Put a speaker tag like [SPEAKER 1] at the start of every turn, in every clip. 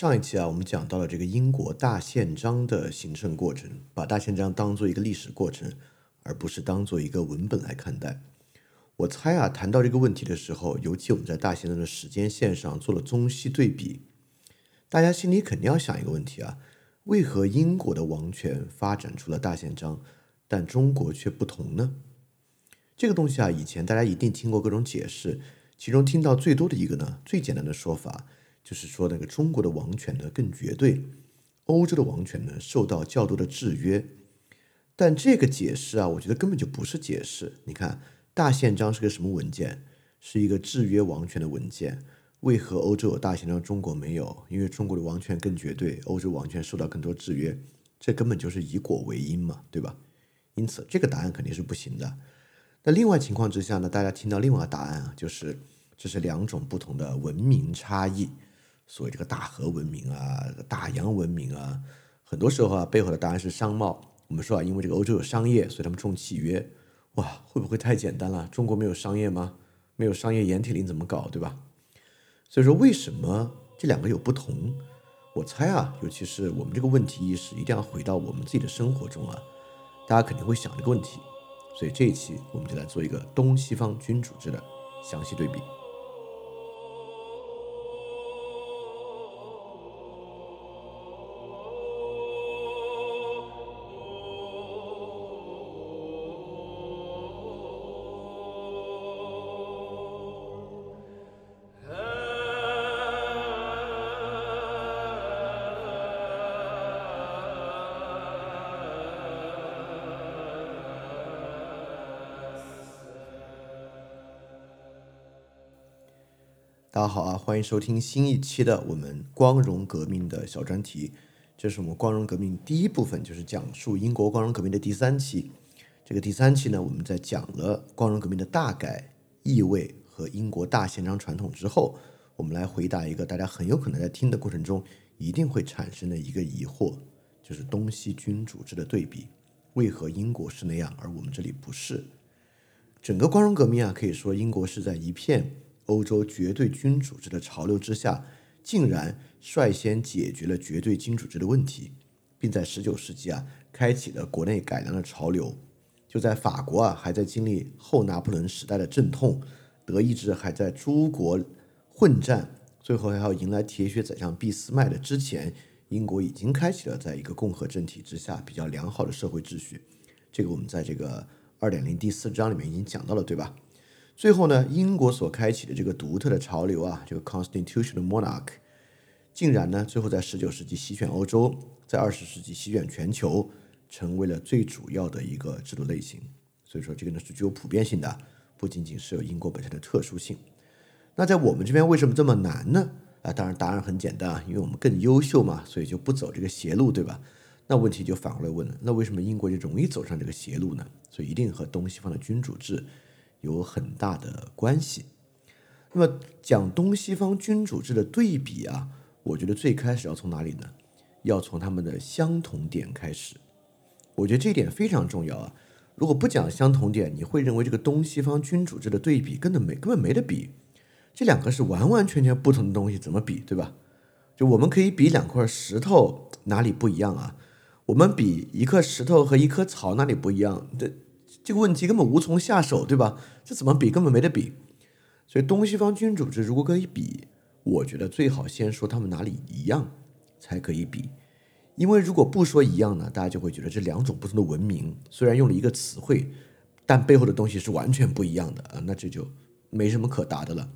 [SPEAKER 1] 上一期啊，我们讲到了这个英国大宪章的形成过程，把大宪章当做一个历史过程，而不是当做一个文本来看待。我猜啊，谈到这个问题的时候，尤其我们在大宪章的时间线上做了中西对比，大家心里肯定要想一个问题啊：为何英国的王权发展出了大宪章，但中国却不同呢？这个东西啊，以前大家一定听过各种解释，其中听到最多的一个呢，最简单的说法就是说，那个中国的王权呢更绝对，欧洲的王权呢受到较多的制约。但这个解释啊，我觉得根本就不是解释。你看。大宪章是个什么文件？是一个制约王权的文件。为何欧洲有大宪章，中国没有？因为中国的王权更绝对，欧洲王权受到更多制约。这根本就是以果为因嘛，对吧？因此，这个答案肯定是不行的。那另外情况之下呢？大家听到另外的答案啊，就是这是两种不同的文明差异。所谓这个大河文明啊，大洋文明啊，很多时候啊，背后的答案是商贸。我们说啊，因为这个欧洲有商业，所以他们重契约。哇，会不会太简单了？中国没有商业吗？没有商业，盐铁令怎么搞，对吧？所以说，为什么这两个有不同？我猜啊，尤其是我们这个问题意识，一定要回到我们自己的生活中啊，大家肯定会想这个问题。所以这一期我们就来做一个东西方君主制的详细对比。大家好啊，欢迎收听新一期的我们光荣革命的小专题。这是我们光荣革命第一部分，就是讲述英国光荣革命的第三期。这个第三期呢，我们在讲了光荣革命的大概意味和英国大宪章传统之后，我们来回答一个大家很有可能在听的过程中一定会产生的一个疑惑，就是东西君主制的对比，为何英国是那样，而我们这里不是？整个光荣革命啊，可以说英国是在一片。欧洲绝对君主制的潮流之下，竟然率先解决了绝对君主制的问题，并在十九世纪啊，开启了国内改良的潮流。就在法国啊，还在经历后拿破仑时代的阵痛，德意志还在诸国混战，最后还要迎来铁血宰相俾斯麦的之前，英国已经开启了在一个共和政体之下比较良好的社会秩序。这个我们在这个二点零第四章里面已经讲到了，对吧？最后呢，英国所开启的这个独特的潮流啊，这个 constitutional monarch，竟然呢，最后在十九世纪席卷欧洲，在二十世纪席卷全球，成为了最主要的一个制度类型。所以说，这个呢是具有普遍性的，不仅仅是有英国本身的特殊性。那在我们这边为什么这么难呢？啊，当然答案很简单啊，因为我们更优秀嘛，所以就不走这个邪路，对吧？那问题就反过来问了，那为什么英国就容易走上这个邪路呢？所以一定和东西方的君主制。有很大的关系。那么讲东西方君主制的对比啊，我觉得最开始要从哪里呢？要从他们的相同点开始。我觉得这一点非常重要啊。如果不讲相同点，你会认为这个东西方君主制的对比根本没根本没得比。这两个是完完全全不同的东西，怎么比，对吧？就我们可以比两块石头哪里不一样啊？我们比一颗石头和一棵草哪里不一样？这。这个问题根本无从下手，对吧？这怎么比？根本没得比。所以东西方君主制如果可以比，我觉得最好先说他们哪里一样，才可以比。因为如果不说一样呢，大家就会觉得这两种不同的文明虽然用了一个词汇，但背后的东西是完全不一样的啊，那这就没什么可答的了。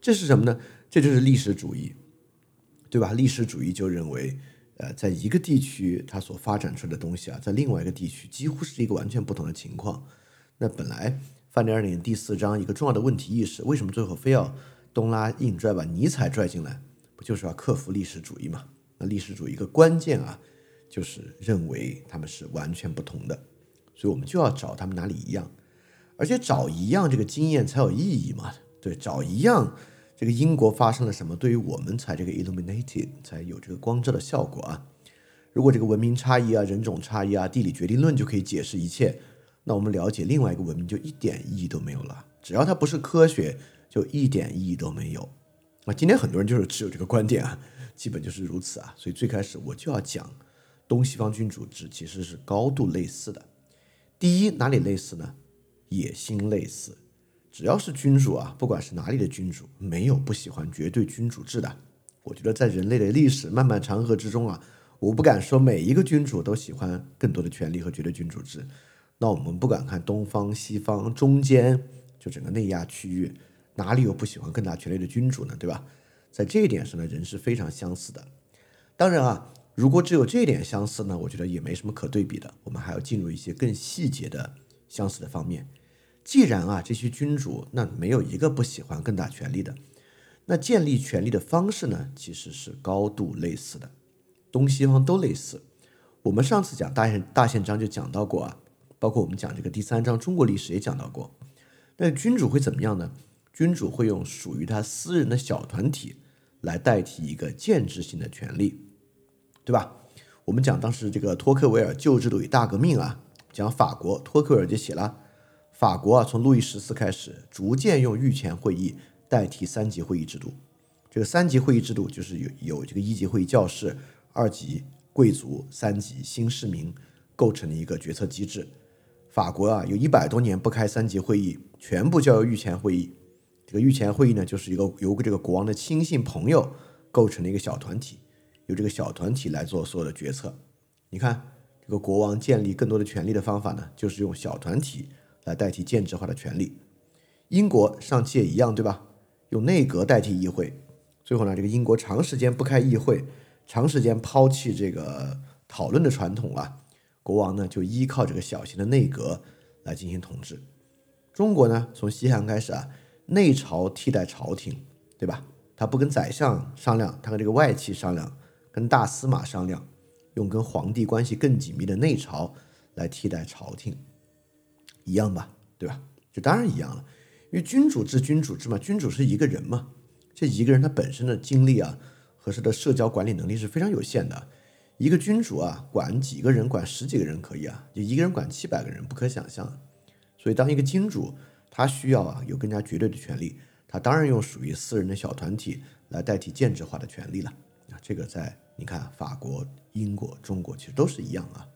[SPEAKER 1] 这是什么呢？这就是历史主义，对吧？历史主义就认为。呃，在一个地区，它所发展出来的东西啊，在另外一个地区几乎是一个完全不同的情况。那本来范德尔年第四章一个重要的问题意识，为什么最后非要东拉硬拽把尼采拽进来？不就是要克服历史主义嘛？那历史主义一个关键啊，就是认为他们是完全不同的，所以我们就要找他们哪里一样，而且找一样这个经验才有意义嘛？对，找一样。这个英国发生了什么？对于我们才这个 illuminated 才有这个光照的效果啊！如果这个文明差异啊、人种差异啊、地理决定论就可以解释一切，那我们了解另外一个文明就一点意义都没有了。只要它不是科学，就一点意义都没有。啊，今天很多人就是持有这个观点啊，基本就是如此啊。所以最开始我就要讲，东西方君主制其实是高度类似的。第一，哪里类似呢？野心类似。只要是君主啊，不管是哪里的君主，没有不喜欢绝对君主制的。我觉得在人类的历史漫漫长河之中啊，我不敢说每一个君主都喜欢更多的权利和绝对君主制。那我们不管看东方、西方、中间，就整个内亚区域，哪里有不喜欢更大权力的君主呢？对吧？在这一点上呢，人是非常相似的。当然啊，如果只有这一点相似呢，我觉得也没什么可对比的。我们还要进入一些更细节的相似的方面。既然啊，这些君主那没有一个不喜欢更大权力的，那建立权力的方式呢，其实是高度类似的，东西方都类似。我们上次讲大宪大宪章就讲到过啊，包括我们讲这个第三章中国历史也讲到过。那君主会怎么样呢？君主会用属于他私人的小团体来代替一个建制性的权利，对吧？我们讲当时这个托克维尔旧制度与大革命啊，讲法国托克维尔就写了。法国啊，从路易十四开始，逐渐用御前会议代替三级会议制度。这个三级会议制度就是有有这个一级会议教士、二级贵族、三级新市民构成的一个决策机制。法国啊，有一百多年不开三级会议，全部交由御前会议。这个御前会议呢，就是一个由这个国王的亲信朋友构成的一个小团体，由这个小团体来做所有的决策。你看，这个国王建立更多的权力的方法呢，就是用小团体。来代替建制化的权利，英国上期也一样，对吧？用内阁代替议会，最后呢，这个英国长时间不开议会，长时间抛弃这个讨论的传统啊，国王呢就依靠这个小型的内阁来进行统治。中国呢，从西汉开始啊，内朝替代朝廷，对吧？他不跟宰相商量，他跟这个外戚商量，跟大司马商量，用跟皇帝关系更紧密的内朝来替代朝廷。一样吧，对吧？就当然一样了，因为君主制，君主制嘛，君主是一个人嘛，这一个人他本身的精力啊和他的社交管理能力是非常有限的。一个君主啊，管几个人，管十几个人可以啊，就一个人管七百个人，不可想象。所以，当一个君主，他需要啊有更加绝对的权利，他当然用属于私人的小团体来代替建制化的权利了。啊，这个在你看法国、英国、中国其实都是一样啊。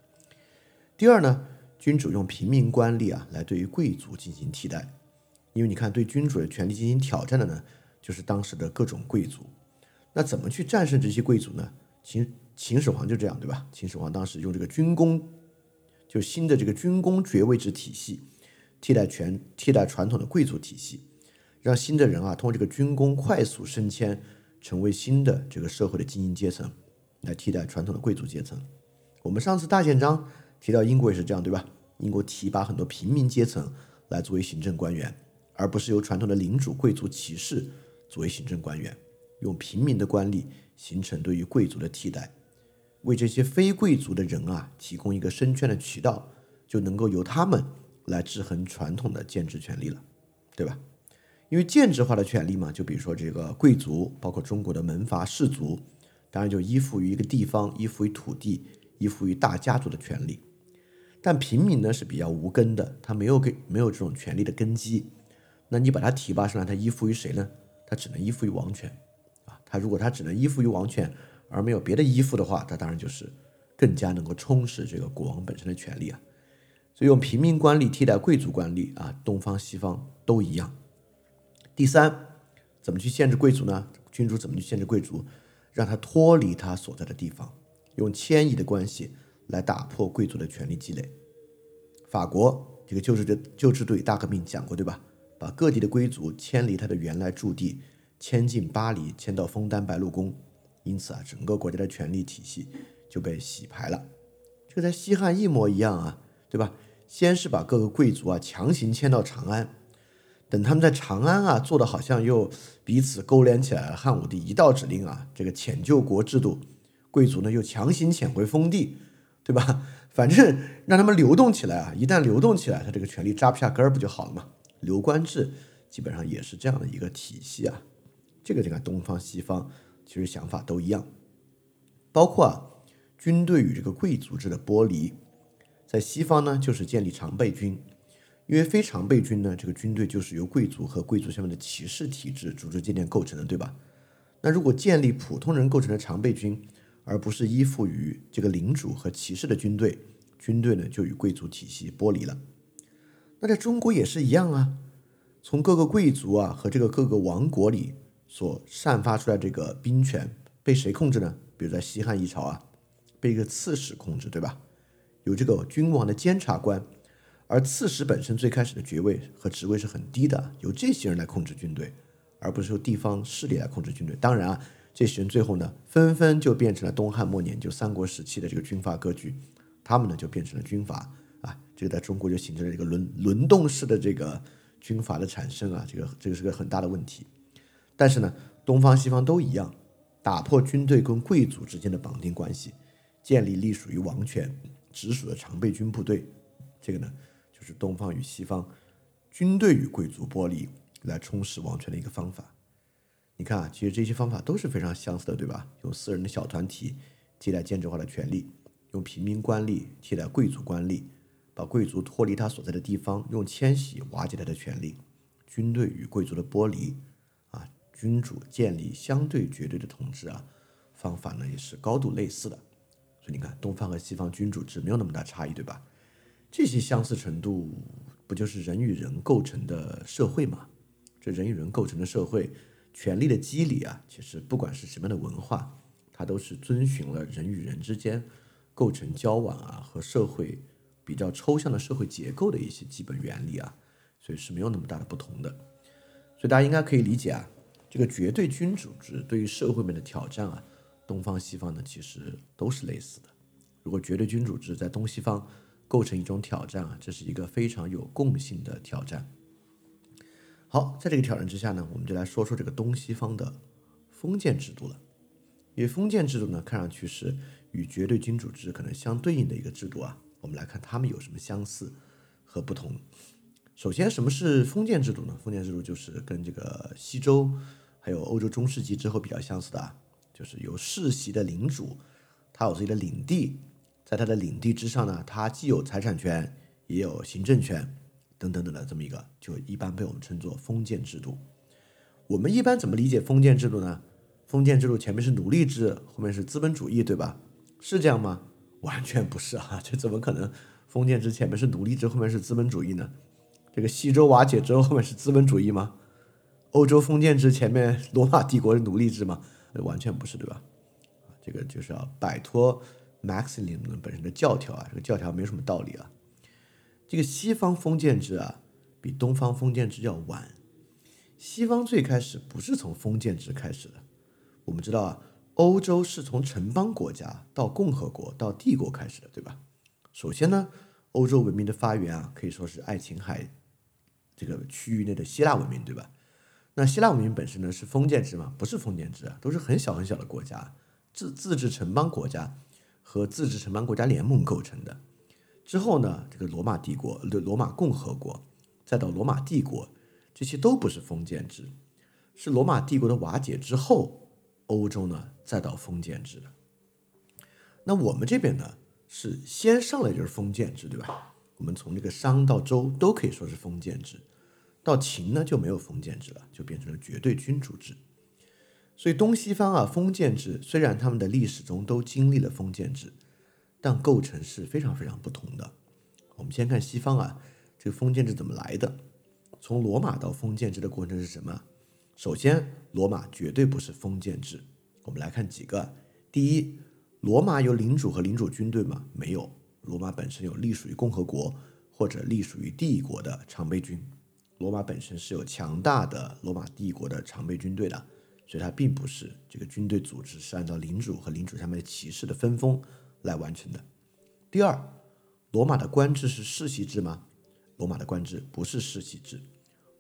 [SPEAKER 1] 第二呢？君主用平民官吏啊来对于贵族进行替代，因为你看对君主的权力进行挑战的呢，就是当时的各种贵族。那怎么去战胜这些贵族呢？秦秦始皇就这样，对吧？秦始皇当时用这个军功，就新的这个军功爵位制体系，替代全替代传统的贵族体系，让新的人啊通过这个军功快速升迁，成为新的这个社会的精英阶层，来替代传统的贵族阶层。我们上次大宪章。提到英国也是这样，对吧？英国提拔很多平民阶层来作为行政官员，而不是由传统的领主、贵族、骑士作为行政官员，用平民的官吏形成对于贵族的替代，为这些非贵族的人啊提供一个升迁的渠道，就能够由他们来制衡传统的建制权利了，对吧？因为建制化的权利嘛，就比如说这个贵族，包括中国的门阀士族，当然就依附于一个地方，依附于土地，依附于大家族的权利。但平民呢是比较无根的，他没有给没有这种权力的根基，那你把他提拔上来，他依附于谁呢？他只能依附于王权，啊，他如果他只能依附于王权，而没有别的依附的话，他当然就是更加能够充实这个国王本身的权利啊。所以用平民官吏替代贵族官吏啊，东方西方都一样。第三，怎么去限制贵族呢？君主怎么去限制贵族？让他脱离他所在的地方，用迁移的关系。来打破贵族的权力积累。法国这个旧制的旧制度与大革命讲过，对吧？把各地的贵族迁离他的原来驻地，迁进巴黎，迁到枫丹白露宫。因此啊，整个国家的权力体系就被洗牌了。这个在西汉一模一样啊，对吧？先是把各个贵族啊强行迁到长安，等他们在长安啊做的好像又彼此勾连起来了。汉武帝一道指令啊，这个遣救国制度，贵族呢又强行遣回封地。对吧？反正让他们流动起来啊！一旦流动起来，他这个权力扎不下根儿，不就好了嘛？流官制基本上也是这样的一个体系啊。这个你看，东方西方其实想法都一样，包括啊，军队与这个贵族制的剥离，在西方呢就是建立常备军，因为非常备军呢，这个军队就是由贵族和贵族下面的骑士体制组织建立构成的，对吧？那如果建立普通人构成的常备军，而不是依附于这个领主和骑士的军队，军队呢就与贵族体系剥离了。那在中国也是一样啊，从各个贵族啊和这个各个王国里所散发出来这个兵权被谁控制呢？比如在西汉一朝啊，被一个刺史控制，对吧？有这个君王的监察官，而刺史本身最开始的爵位和职位是很低的，由这些人来控制军队，而不是由地方势力来控制军队。当然啊。这些人最后呢，纷纷就变成了东汉末年就三国时期的这个军阀割据，他们呢就变成了军阀啊，这个在中国就形成了一个轮轮动式的这个军阀的产生啊，这个这个是个很大的问题。但是呢，东方西方都一样，打破军队跟贵族之间的绑定关系，建立隶属于王权直属的常备军部队，这个呢就是东方与西方军队与贵族剥离来充实王权的一个方法。你看啊，其实这些方法都是非常相似的，对吧？用私人的小团体替代建制化的权利，用平民官吏替代贵族官吏，把贵族脱离他所在的地方，用迁徙瓦解他的权利，军队与贵族的剥离，啊，君主建立相对绝对的统治啊，方法呢也是高度类似的。所以你看，东方和西方君主制没有那么大差异，对吧？这些相似程度，不就是人与人构成的社会吗？这人与人构成的社会。权力的机理啊，其实不管是什么样的文化，它都是遵循了人与人之间构成交往啊和社会比较抽象的社会结构的一些基本原理啊，所以是没有那么大的不同的。所以大家应该可以理解啊，这个绝对君主制对于社会面的挑战啊，东方西方呢其实都是类似的。如果绝对君主制在东西方构成一种挑战啊，这是一个非常有共性的挑战。好，在这个挑战之下呢，我们就来说说这个东西方的封建制度了。因为封建制度呢，看上去是与绝对君主制可能相对应的一个制度啊。我们来看它们有什么相似和不同。首先，什么是封建制度呢？封建制度就是跟这个西周还有欧洲中世纪之后比较相似的，就是由世袭的领主，他有自己的领地，在他的领地之上呢，他既有财产权，也有行政权。等等等的这么一个，就一般被我们称作封建制度。我们一般怎么理解封建制度呢？封建制度前面是奴隶制，后面是资本主义，对吧？是这样吗？完全不是啊！这怎么可能？封建制前面是奴隶制，后面是资本主义呢？这个西周瓦解之后，后面是资本主义吗？欧洲封建制前面罗马帝国是奴隶制吗？完全不是，对吧？这个就是要摆脱 Maxim。嗯本身的教条啊，这个教条没什么道理啊。这个西方封建制啊，比东方封建制要晚。西方最开始不是从封建制开始的。我们知道啊，欧洲是从城邦国家到共和国到帝国开始的，对吧？首先呢，欧洲文明的发源啊，可以说是爱琴海这个区域内的希腊文明，对吧？那希腊文明本身呢是封建制吗？不是封建制啊，都是很小很小的国家，自自治城邦国家和自治城邦国家联盟构成的。之后呢，这个罗马帝国、罗罗马共和国，再到罗马帝国，这些都不是封建制，是罗马帝国的瓦解之后，欧洲呢再到封建制的。那我们这边呢，是先上来就是封建制，对吧？我们从这个商到周都可以说是封建制，到秦呢就没有封建制了，就变成了绝对君主制。所以东西方啊，封建制虽然他们的历史中都经历了封建制。但构成是非常非常不同的。我们先看西方啊，这个封建制怎么来的？从罗马到封建制的过程是什么？首先，罗马绝对不是封建制。我们来看几个：第一，罗马有领主和领主军队吗？没有。罗马本身有隶属于共和国或者隶属于帝国的常备军。罗马本身是有强大的罗马帝国的常备军队的，所以它并不是这个军队组织是按照领主和领主下面的骑士的分封。来完成的。第二，罗马的官制是世袭制吗？罗马的官制不是世袭制，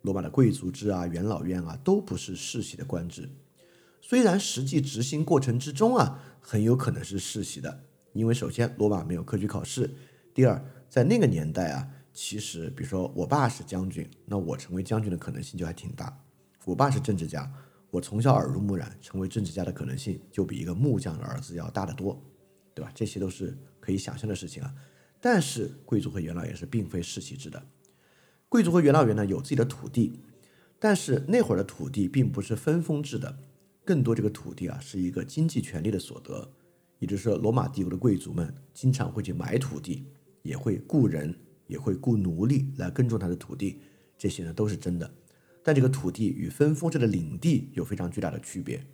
[SPEAKER 1] 罗马的贵族制啊、元老院啊都不是世袭的官制。虽然实际执行过程之中啊，很有可能是世袭的，因为首先罗马没有科举考试，第二，在那个年代啊，其实比如说我爸是将军，那我成为将军的可能性就还挺大。我爸是政治家，我从小耳濡目染，成为政治家的可能性就比一个木匠的儿子要大得多。对吧？这些都是可以想象的事情啊。但是贵族和元老院是并非世袭制的。贵族和元老院呢有自己的土地，但是那会儿的土地并不是分封制的，更多这个土地啊是一个经济权利的所得，也就是说，罗马帝国的贵族们经常会去买土地，也会雇人，也会雇奴隶来耕种他的土地，这些呢都是真的。但这个土地与分封制的领地有非常巨大的区别，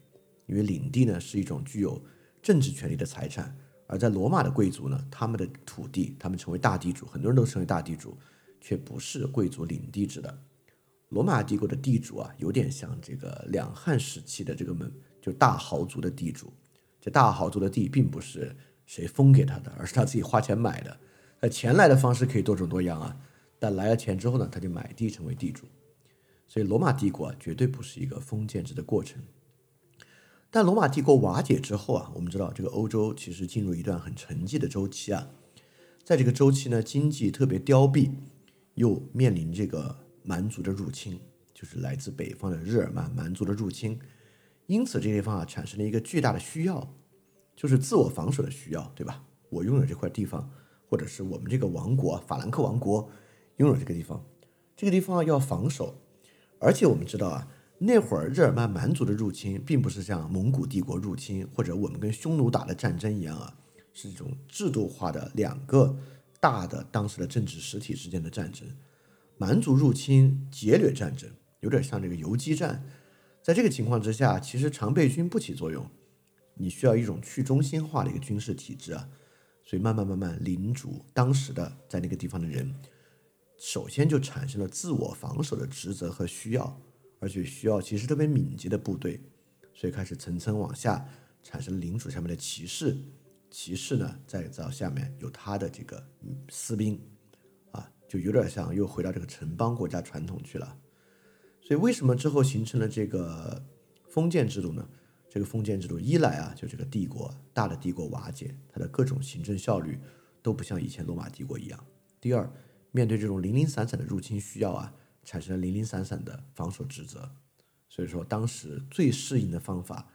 [SPEAKER 1] 因为领地呢是一种具有政治权利的财产，而在罗马的贵族呢，他们的土地，他们成为大地主，很多人都成为大地主，却不是贵族领地制的。罗马帝国的地主啊，有点像这个两汉时期的这个门，就大豪族的地主。这大豪族的地并不是谁封给他的，而是他自己花钱买的。那钱来的方式可以多种多样啊，但来了钱之后呢，他就买地成为地主。所以罗马帝国啊，绝对不是一个封建制的过程。但罗马帝国瓦解之后啊，我们知道这个欧洲其实进入一段很沉寂的周期啊。在这个周期呢，经济特别凋敝，又面临这个。蛮族的入侵，就是来自北方的日耳曼蛮族的入侵，因此这地方啊产生了一个巨大的需要，就是自我防守的需要，对吧？我拥有这块地方，或者是我们这个王国法兰克王国拥有这个地方，这个地方要防守，而且我们知道啊，那会儿日耳曼蛮族的入侵，并不是像蒙古帝国入侵或者我们跟匈奴打的战争一样啊，是一种制度化的两个大的当时的政治实体之间的战争。蛮族入侵劫掠战争有点像这个游击战，在这个情况之下，其实常备军不起作用，你需要一种去中心化的一个军事体制啊，所以慢慢慢慢，领主当时的在那个地方的人，首先就产生了自我防守的职责和需要，而且需要其实特别敏捷的部队，所以开始层层往下产生领主下面的骑士，骑士呢再到下面有他的这个私兵。啊就有点像又回到这个城邦国家传统去了，所以为什么之后形成了这个封建制度呢？这个封建制度一来啊，就这个帝国大的帝国瓦解，它的各种行政效率都不像以前罗马帝国一样；第二，面对这种零零散散的入侵需要啊，产生了零零散散的防守职责。所以说，当时最适应的方法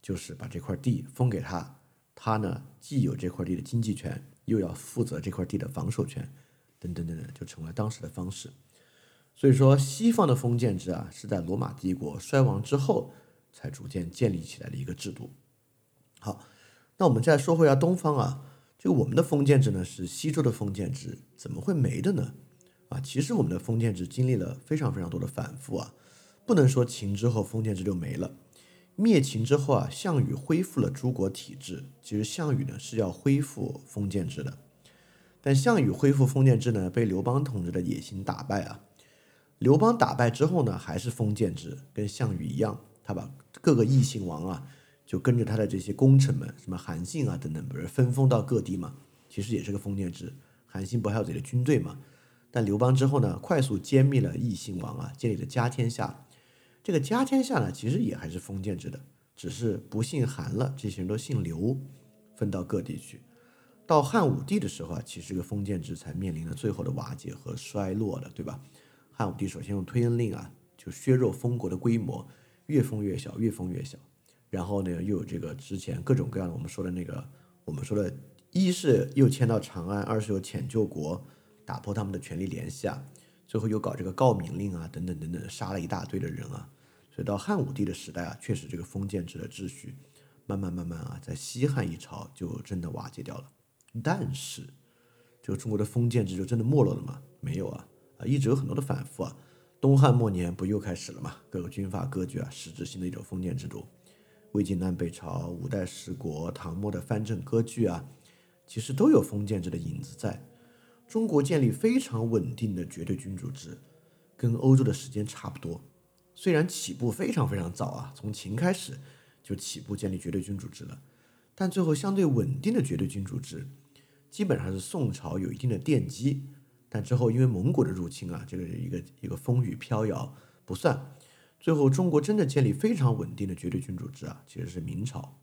[SPEAKER 1] 就是把这块地封给他，他呢既有这块地的经济权，又要负责这块地的防守权。等等等等，就成了当时的方式。所以说，西方的封建制啊，是在罗马帝国衰亡之后才逐渐建立起来的一个制度。好，那我们再说回来东方啊，这个我们的封建制呢是西周的封建制，怎么会没的呢？啊，其实我们的封建制经历了非常非常多的反复啊，不能说秦之后封建制就没了。灭秦之后啊，项羽恢复了诸国体制，其实项羽呢是要恢复封建制的。但项羽恢复封建制呢，被刘邦统治的野心打败啊。刘邦打败之后呢，还是封建制，跟项羽一样，他把各个异姓王啊，就跟着他的这些功臣们，什么韩信啊等等，不是分封到各地嘛？其实也是个封建制。韩信不还有自己的军队嘛？但刘邦之后呢，快速歼灭了异姓王啊，建立了家天下。这个家天下呢，其实也还是封建制的，只是不姓韩了，这些人都姓刘，分到各地去。到汉武帝的时候啊，其实这个封建制才面临了最后的瓦解和衰落的，对吧？汉武帝首先用推恩令啊，就削弱封国的规模，越封越小，越封越小。然后呢，又有这个之前各种各样的我们说的那个，我们说的，一是又迁到长安，二是又遣救国，打破他们的权力联系啊。最后又搞这个告敏令啊，等等等等，杀了一大堆的人啊。所以到汉武帝的时代啊，确实这个封建制的秩序，慢慢慢慢啊，在西汉一朝就真的瓦解掉了。但是，这个中国的封建制就真的没落了吗？没有啊，啊，一直有很多的反复啊。东汉末年不又开始了吗？各个军阀割据啊，实质性的一种封建制度。魏晋南北朝、五代十国、唐末的藩镇割据啊，其实都有封建制的影子在。中国建立非常稳定的绝对君主制，跟欧洲的时间差不多。虽然起步非常非常早啊，从秦开始就起步建立绝对君主制了，但最后相对稳定的绝对君主制。基本上是宋朝有一定的奠基，但之后因为蒙古的入侵啊，这个一个一个风雨飘摇不算。最后中国真的建立非常稳定的绝对君主制啊，其实是明朝。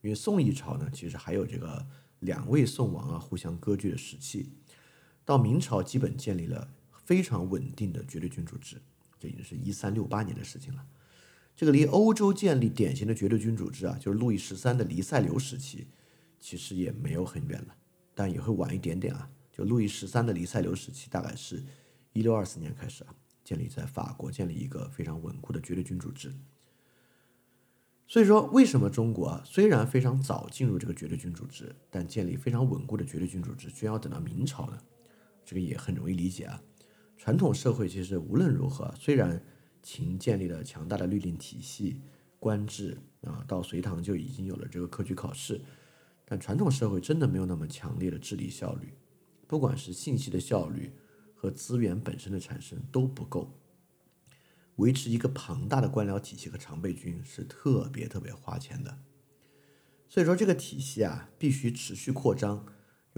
[SPEAKER 1] 因为宋一朝呢，其实还有这个两位宋王啊互相割据的时期。到明朝基本建立了非常稳定的绝对君主制，这已经是一三六八年的事情了。这个离欧洲建立典型的绝对君主制啊，就是路易十三的黎塞留时期，其实也没有很远了。但也会晚一点点啊，就路易十三的黎塞留时期，大概是一六二四年开始啊，建立在法国建立一个非常稳固的绝对君主制。所以说，为什么中国啊虽然非常早进入这个绝对君主制，但建立非常稳固的绝对君主制，居然要等到明朝呢？这个也很容易理解啊。传统社会其实无论如何，虽然秦建立了强大的律令体系、官制啊，到隋唐就已经有了这个科举考试，但传统社会真的没有那么强烈的治理效率，不管是信息的效率和资源本身的产生都不够。维持一个庞大的官僚体系和常备军是特别特别花钱的，所以说这个体系啊必须持续扩张，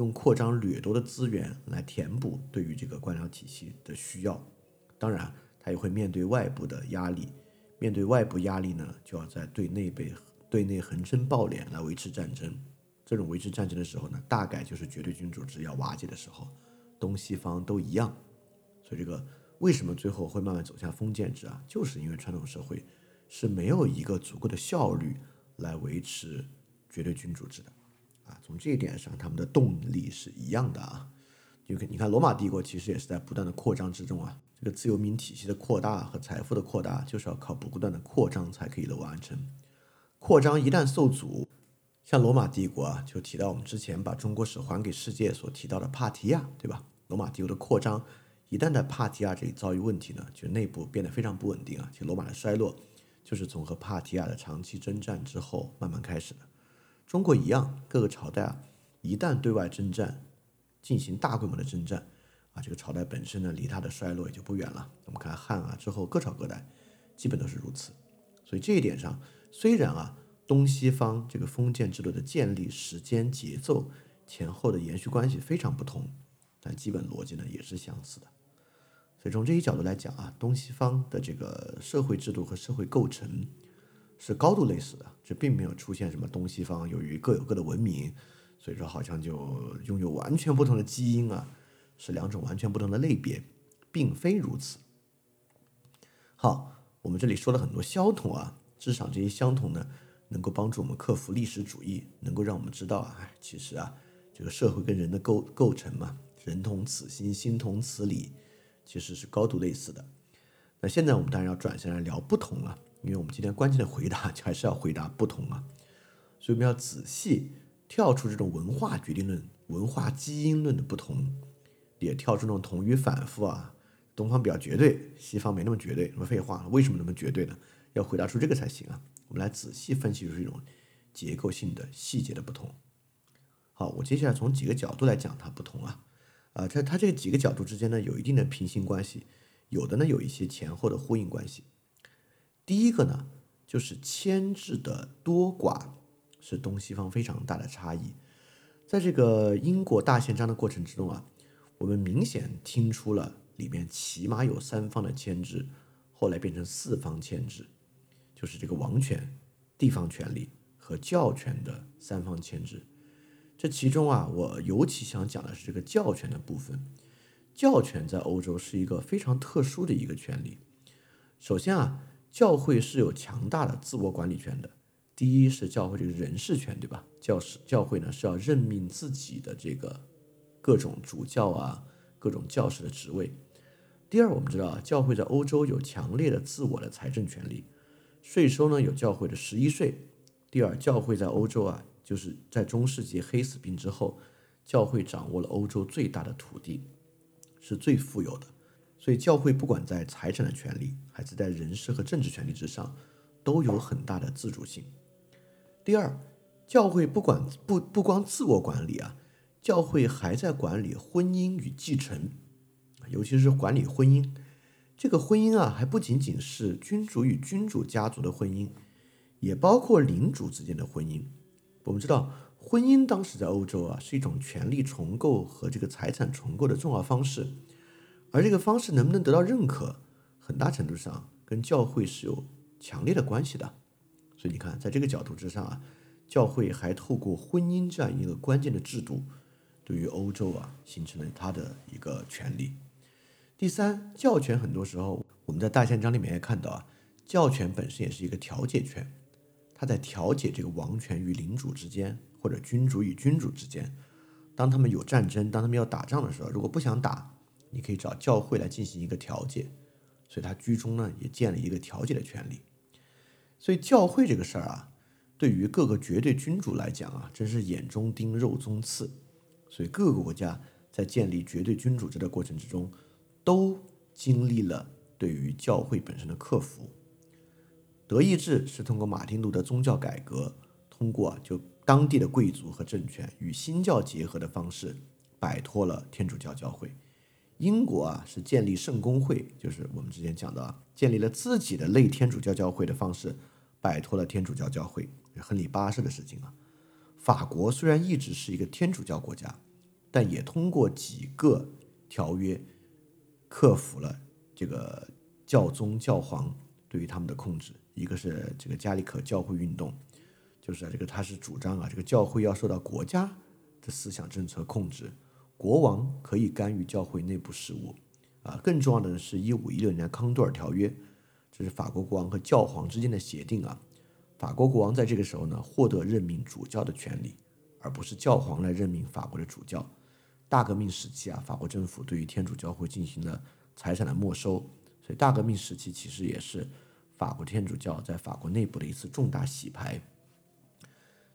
[SPEAKER 1] 用扩张掠夺的资源来填补对于这个官僚体系的需要。当然，他也会面对外部的压力，面对外部压力呢，就要在对内被对内横征暴敛来维持战争。这种维持战争的时候呢，大概就是绝对君主制要瓦解的时候，东西方都一样。所以这个。为什么最后会慢慢走向封建制啊？就是因为传统社会是没有一个足够的效率来维持绝对君主制的，啊，从这一点上，他们的动力是一样的啊。就你看，罗马帝国其实也是在不断的扩张之中啊。这个自由民体系的扩大和财富的扩大，就是要靠不断的扩张才可以完成。扩张一旦受阻，像罗马帝国啊，就提到我们之前把中国史还给世界所提到的帕提亚，对吧？罗马帝国的扩张。一旦在帕提亚这里遭遇问题呢，就内部变得非常不稳定啊。其实罗马的衰落就是从和帕提亚的长期征战之后慢慢开始的。中国一样，各个朝代啊，一旦对外征战，进行大规模的征战啊，这个朝代本身呢，离它的衰落也就不远了。我们看汉啊之后各朝各代，基本都是如此。所以这一点上，虽然啊东西方这个封建制度的建立时间、节奏前后的延续关系非常不同，但基本逻辑呢也是相似的。所以从这一角度来讲啊，东西方的这个社会制度和社会构成是高度类似的，这并没有出现什么东西方由于各有各的文明，所以说好像就拥有完全不同的基因啊，是两种完全不同的类别，并非如此。好，我们这里说了很多相同啊，至少这些相同呢，能够帮助我们克服历史主义，能够让我们知道啊，其实啊，这个社会跟人的构构成嘛，人同此心，心同此理。其实是高度类似的。那现在我们当然要转向来聊不同了，因为我们今天关键的回答就还是要回答不同啊。所以我们要仔细跳出这种文化决定论、文化基因论的不同，也跳出那种同语反复啊。东方比较绝对，西方没那么绝对。什么废话？为什么那么绝对呢？要回答出这个才行啊。我们来仔细分析出这种结构性的细节的不同。好，我接下来从几个角度来讲它不同啊。啊，它它这几个角度之间呢，有一定的平行关系，有的呢有一些前后的呼应关系。第一个呢，就是牵制的多寡是东西方非常大的差异。在这个英国大宪章的过程之中啊，我们明显听出了里面起码有三方的牵制，后来变成四方牵制，就是这个王权、地方权力和教权的三方牵制。这其中啊，我尤其想讲的是这个教权的部分。教权在欧洲是一个非常特殊的一个权利。首先啊，教会是有强大的自我管理权的。第一是教会这个人事权，对吧？教士教会呢是要任命自己的这个各种主教啊，各种教士的职位。第二，我们知道啊，教会在欧洲有强烈的自我的财政权利，税收呢有教会的十一税。第二，教会在欧洲啊。就是在中世纪黑死病之后，教会掌握了欧洲最大的土地，是最富有的，所以教会不管在财产的权利，还是在人事和政治权利之上，都有很大的自主性。第二，教会不管不不光自我管理啊，教会还在管理婚姻与继承，尤其是管理婚姻。这个婚姻啊，还不仅仅是君主与君主家族的婚姻，也包括领主之间的婚姻。我们知道，婚姻当时在欧洲啊是一种权力重构和这个财产重构的重要方式，而这个方式能不能得到认可，很大程度上跟教会是有强烈的关系的。所以你看，在这个角度之上啊，教会还透过婚姻这样一个关键的制度，对于欧洲啊形成了它的一个权利。第三，教权很多时候我们在大宪章里面也看到啊，教权本身也是一个调解权。它在调解这个王权与领主之间，或者君主与君主之间。当他们有战争，当他们要打仗的时候，如果不想打，你可以找教会来进行一个调解。所以，他居中呢也建了一个调解的权利。所以教会这个事儿啊，对于各个绝对君主来讲啊，真是眼中钉、肉中刺。所以各个国家在建立绝对君主制的过程之中，都经历了对于教会本身的克服。德意志是通过马丁路德宗教改革，通过就当地的贵族和政权与新教结合的方式，摆脱了天主教教会。英国啊是建立圣公会，就是我们之前讲的啊，建立了自己的类天主教教会的方式，摆脱了天主教教会，亨利八世的事情啊。法国虽然一直是一个天主教国家，但也通过几个条约克服了这个教宗教皇对于他们的控制。一个是这个加里可教会运动，就是这个他是主张啊，这个教会要受到国家的思想政策控制，国王可以干预教会内部事务，啊，更重要的是，一五一六年康多尔条约，这是法国国王和教皇之间的协定啊，法国国王在这个时候呢，获得任命主教的权利，而不是教皇来任命法国的主教。大革命时期啊，法国政府对于天主教会进行了财产的没收，所以大革命时期其实也是。法国天主教在法国内部的一次重大洗牌，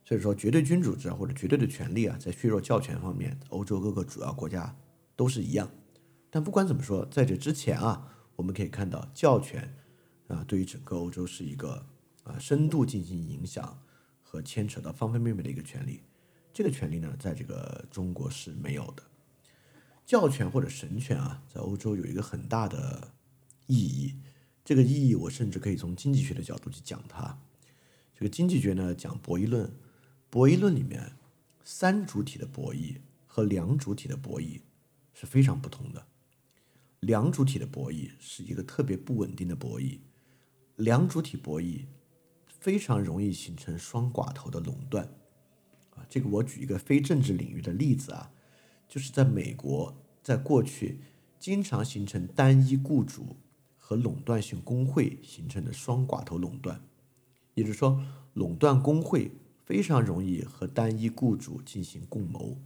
[SPEAKER 1] 所以说绝对君主制或者绝对的权利啊，在削弱教权方面，欧洲各个主要国家都是一样。但不管怎么说，在这之前啊，我们可以看到教权啊，对于整个欧洲是一个啊深度进行影响和牵扯到方方面面的一个权利。这个权利呢，在这个中国是没有的。教权或者神权啊，在欧洲有一个很大的意义。这个意义，我甚至可以从经济学的角度去讲它。这个经济学呢，讲博弈论，博弈论里面三主体的博弈和两主体的博弈是非常不同的。两主体的博弈是一个特别不稳定的博弈，两主体博弈非常容易形成双寡头的垄断。啊，这个我举一个非政治领域的例子啊，就是在美国，在过去经常形成单一雇主。和垄断性工会形成的双寡头垄断，也就是说，垄断工会非常容易和单一雇主进行共谋。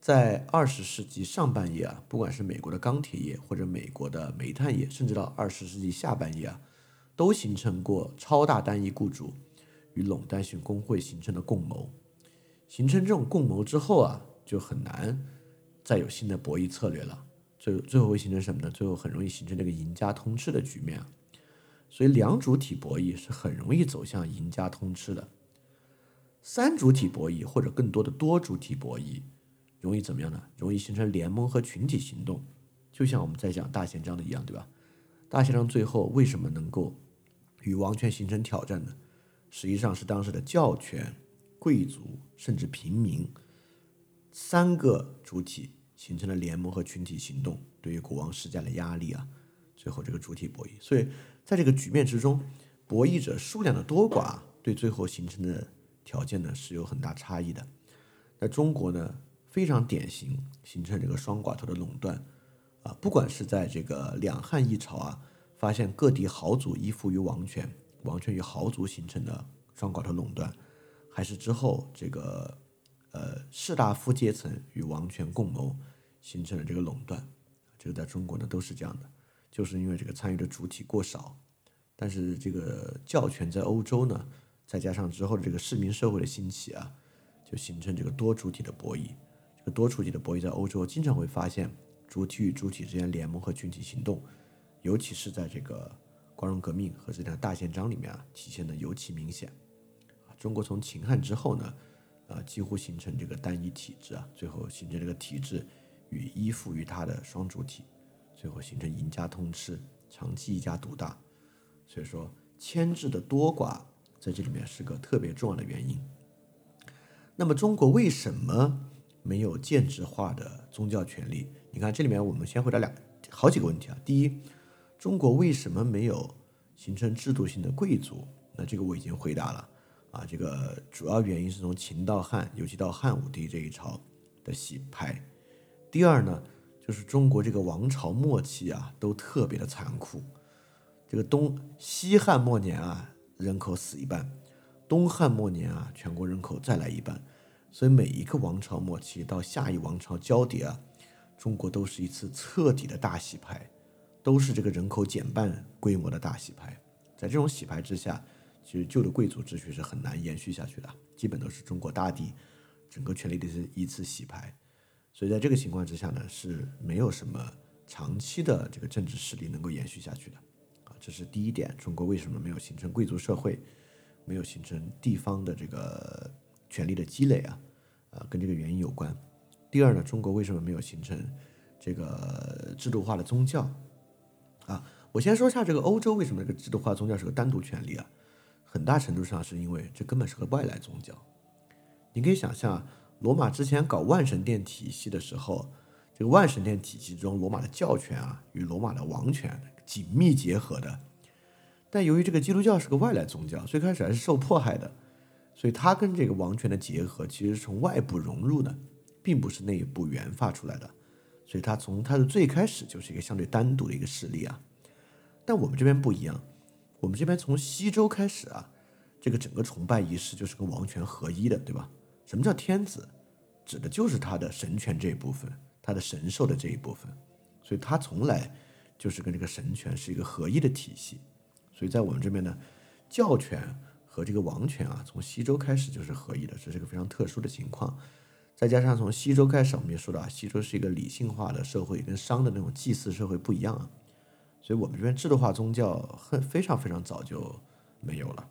[SPEAKER 1] 在二十世纪上半叶啊，不管是美国的钢铁业或者美国的煤炭业，甚至到二十世纪下半叶啊，都形成过超大单一雇主与垄断性工会形成的共谋。形成这种共谋之后啊，就很难再有新的博弈策略了。最最后会形成什么呢？最后很容易形成这个赢家通吃的局面啊，所以两主体博弈是很容易走向赢家通吃的。三主体博弈或者更多的多主体博弈，容易怎么样呢？容易形成联盟和群体行动，就像我们在讲大宪章的一样，对吧？大宪章最后为什么能够与王权形成挑战呢？实际上是当时的教权、贵族甚至平民三个主体。形成了联盟和群体行动，对于国王施加了压力啊，最后这个主体博弈。所以在这个局面之中，博弈者数量的多寡对最后形成的条件呢是有很大差异的。在中国呢，非常典型形成这个双寡头的垄断啊，不管是在这个两汉一朝啊，发现各地豪族依附于王权，王权与豪族形成的双寡头垄断，还是之后这个呃士大夫阶层与王权共谋。形成了这个垄断，这个在中国呢都是这样的，就是因为这个参与的主体过少，但是这个教权在欧洲呢，再加上之后的这个市民社会的兴起啊，就形成这个多主体的博弈。这个多主体的博弈在欧洲经常会发现主体与主体之间联盟和群体行动，尤其是在这个光荣革命和这条大宪章里面啊体现的尤其明显。中国从秦汉之后呢，啊几乎形成这个单一体制啊，最后形成这个体制。与依附于它的双主体，最后形成赢家通吃，长期一家独大。所以说，牵制的多寡在这里面是个特别重要的原因。那么，中国为什么没有建制化的宗教权利？你看，这里面我们先回答两好几个问题啊。第一，中国为什么没有形成制度性的贵族？那这个我已经回答了啊。这个主要原因是从秦到汉，尤其到汉武帝这一朝的洗牌。第二呢，就是中国这个王朝末期啊，都特别的残酷。这个东西汉末年啊，人口死一半；东汉末年啊，全国人口再来一半。所以每一个王朝末期到下一王朝交叠啊，中国都是一次彻底的大洗牌，都是这个人口减半规模的大洗牌。在这种洗牌之下，其实旧的贵族秩序是很难延续下去的，基本都是中国大地整个权力的一次洗牌。所以在这个情况之下呢，是没有什么长期的这个政治势力能够延续下去的。这是第一点，中国为什么没有形成贵族社会，没有形成地方的这个权力的积累啊？啊，跟这个原因有关。第二呢，中国为什么没有形成这个制度化的宗教？啊，我先说一下这个欧洲为什么这个制度化宗教是个单独权利啊？很大程度上是因为这根本是个外来宗教。你可以想象，罗马之前搞万神殿体系的时候，这个万神殿体系中，罗马的教权啊与罗马的王权紧密结合的。但由于这个基督教是个外来宗教，最开始还是受迫害的。所以它跟这个王权的结合，其实是从外部融入的，并不是内部研发出来的。所以它从它的最开始就是一个相对单独的一个势力啊。但我们这边不一样，我们这边从西周开始啊，这个整个崇拜仪式就是跟王权合一的，对吧？什么叫天子？指的就是他的神权这一部分，他的神兽的这一部分。所以他从来就是跟这个神权是一个合一的体系。所以在我们这边呢，教权。和这个王权啊，从西周开始就是合一的，这是一个非常特殊的情况。再加上从西周开始，我们也说到啊，西周是一个理性化的社会，跟商的那种祭祀社会不一样啊。所以我们这边制度化宗教很非常非常早就没有了。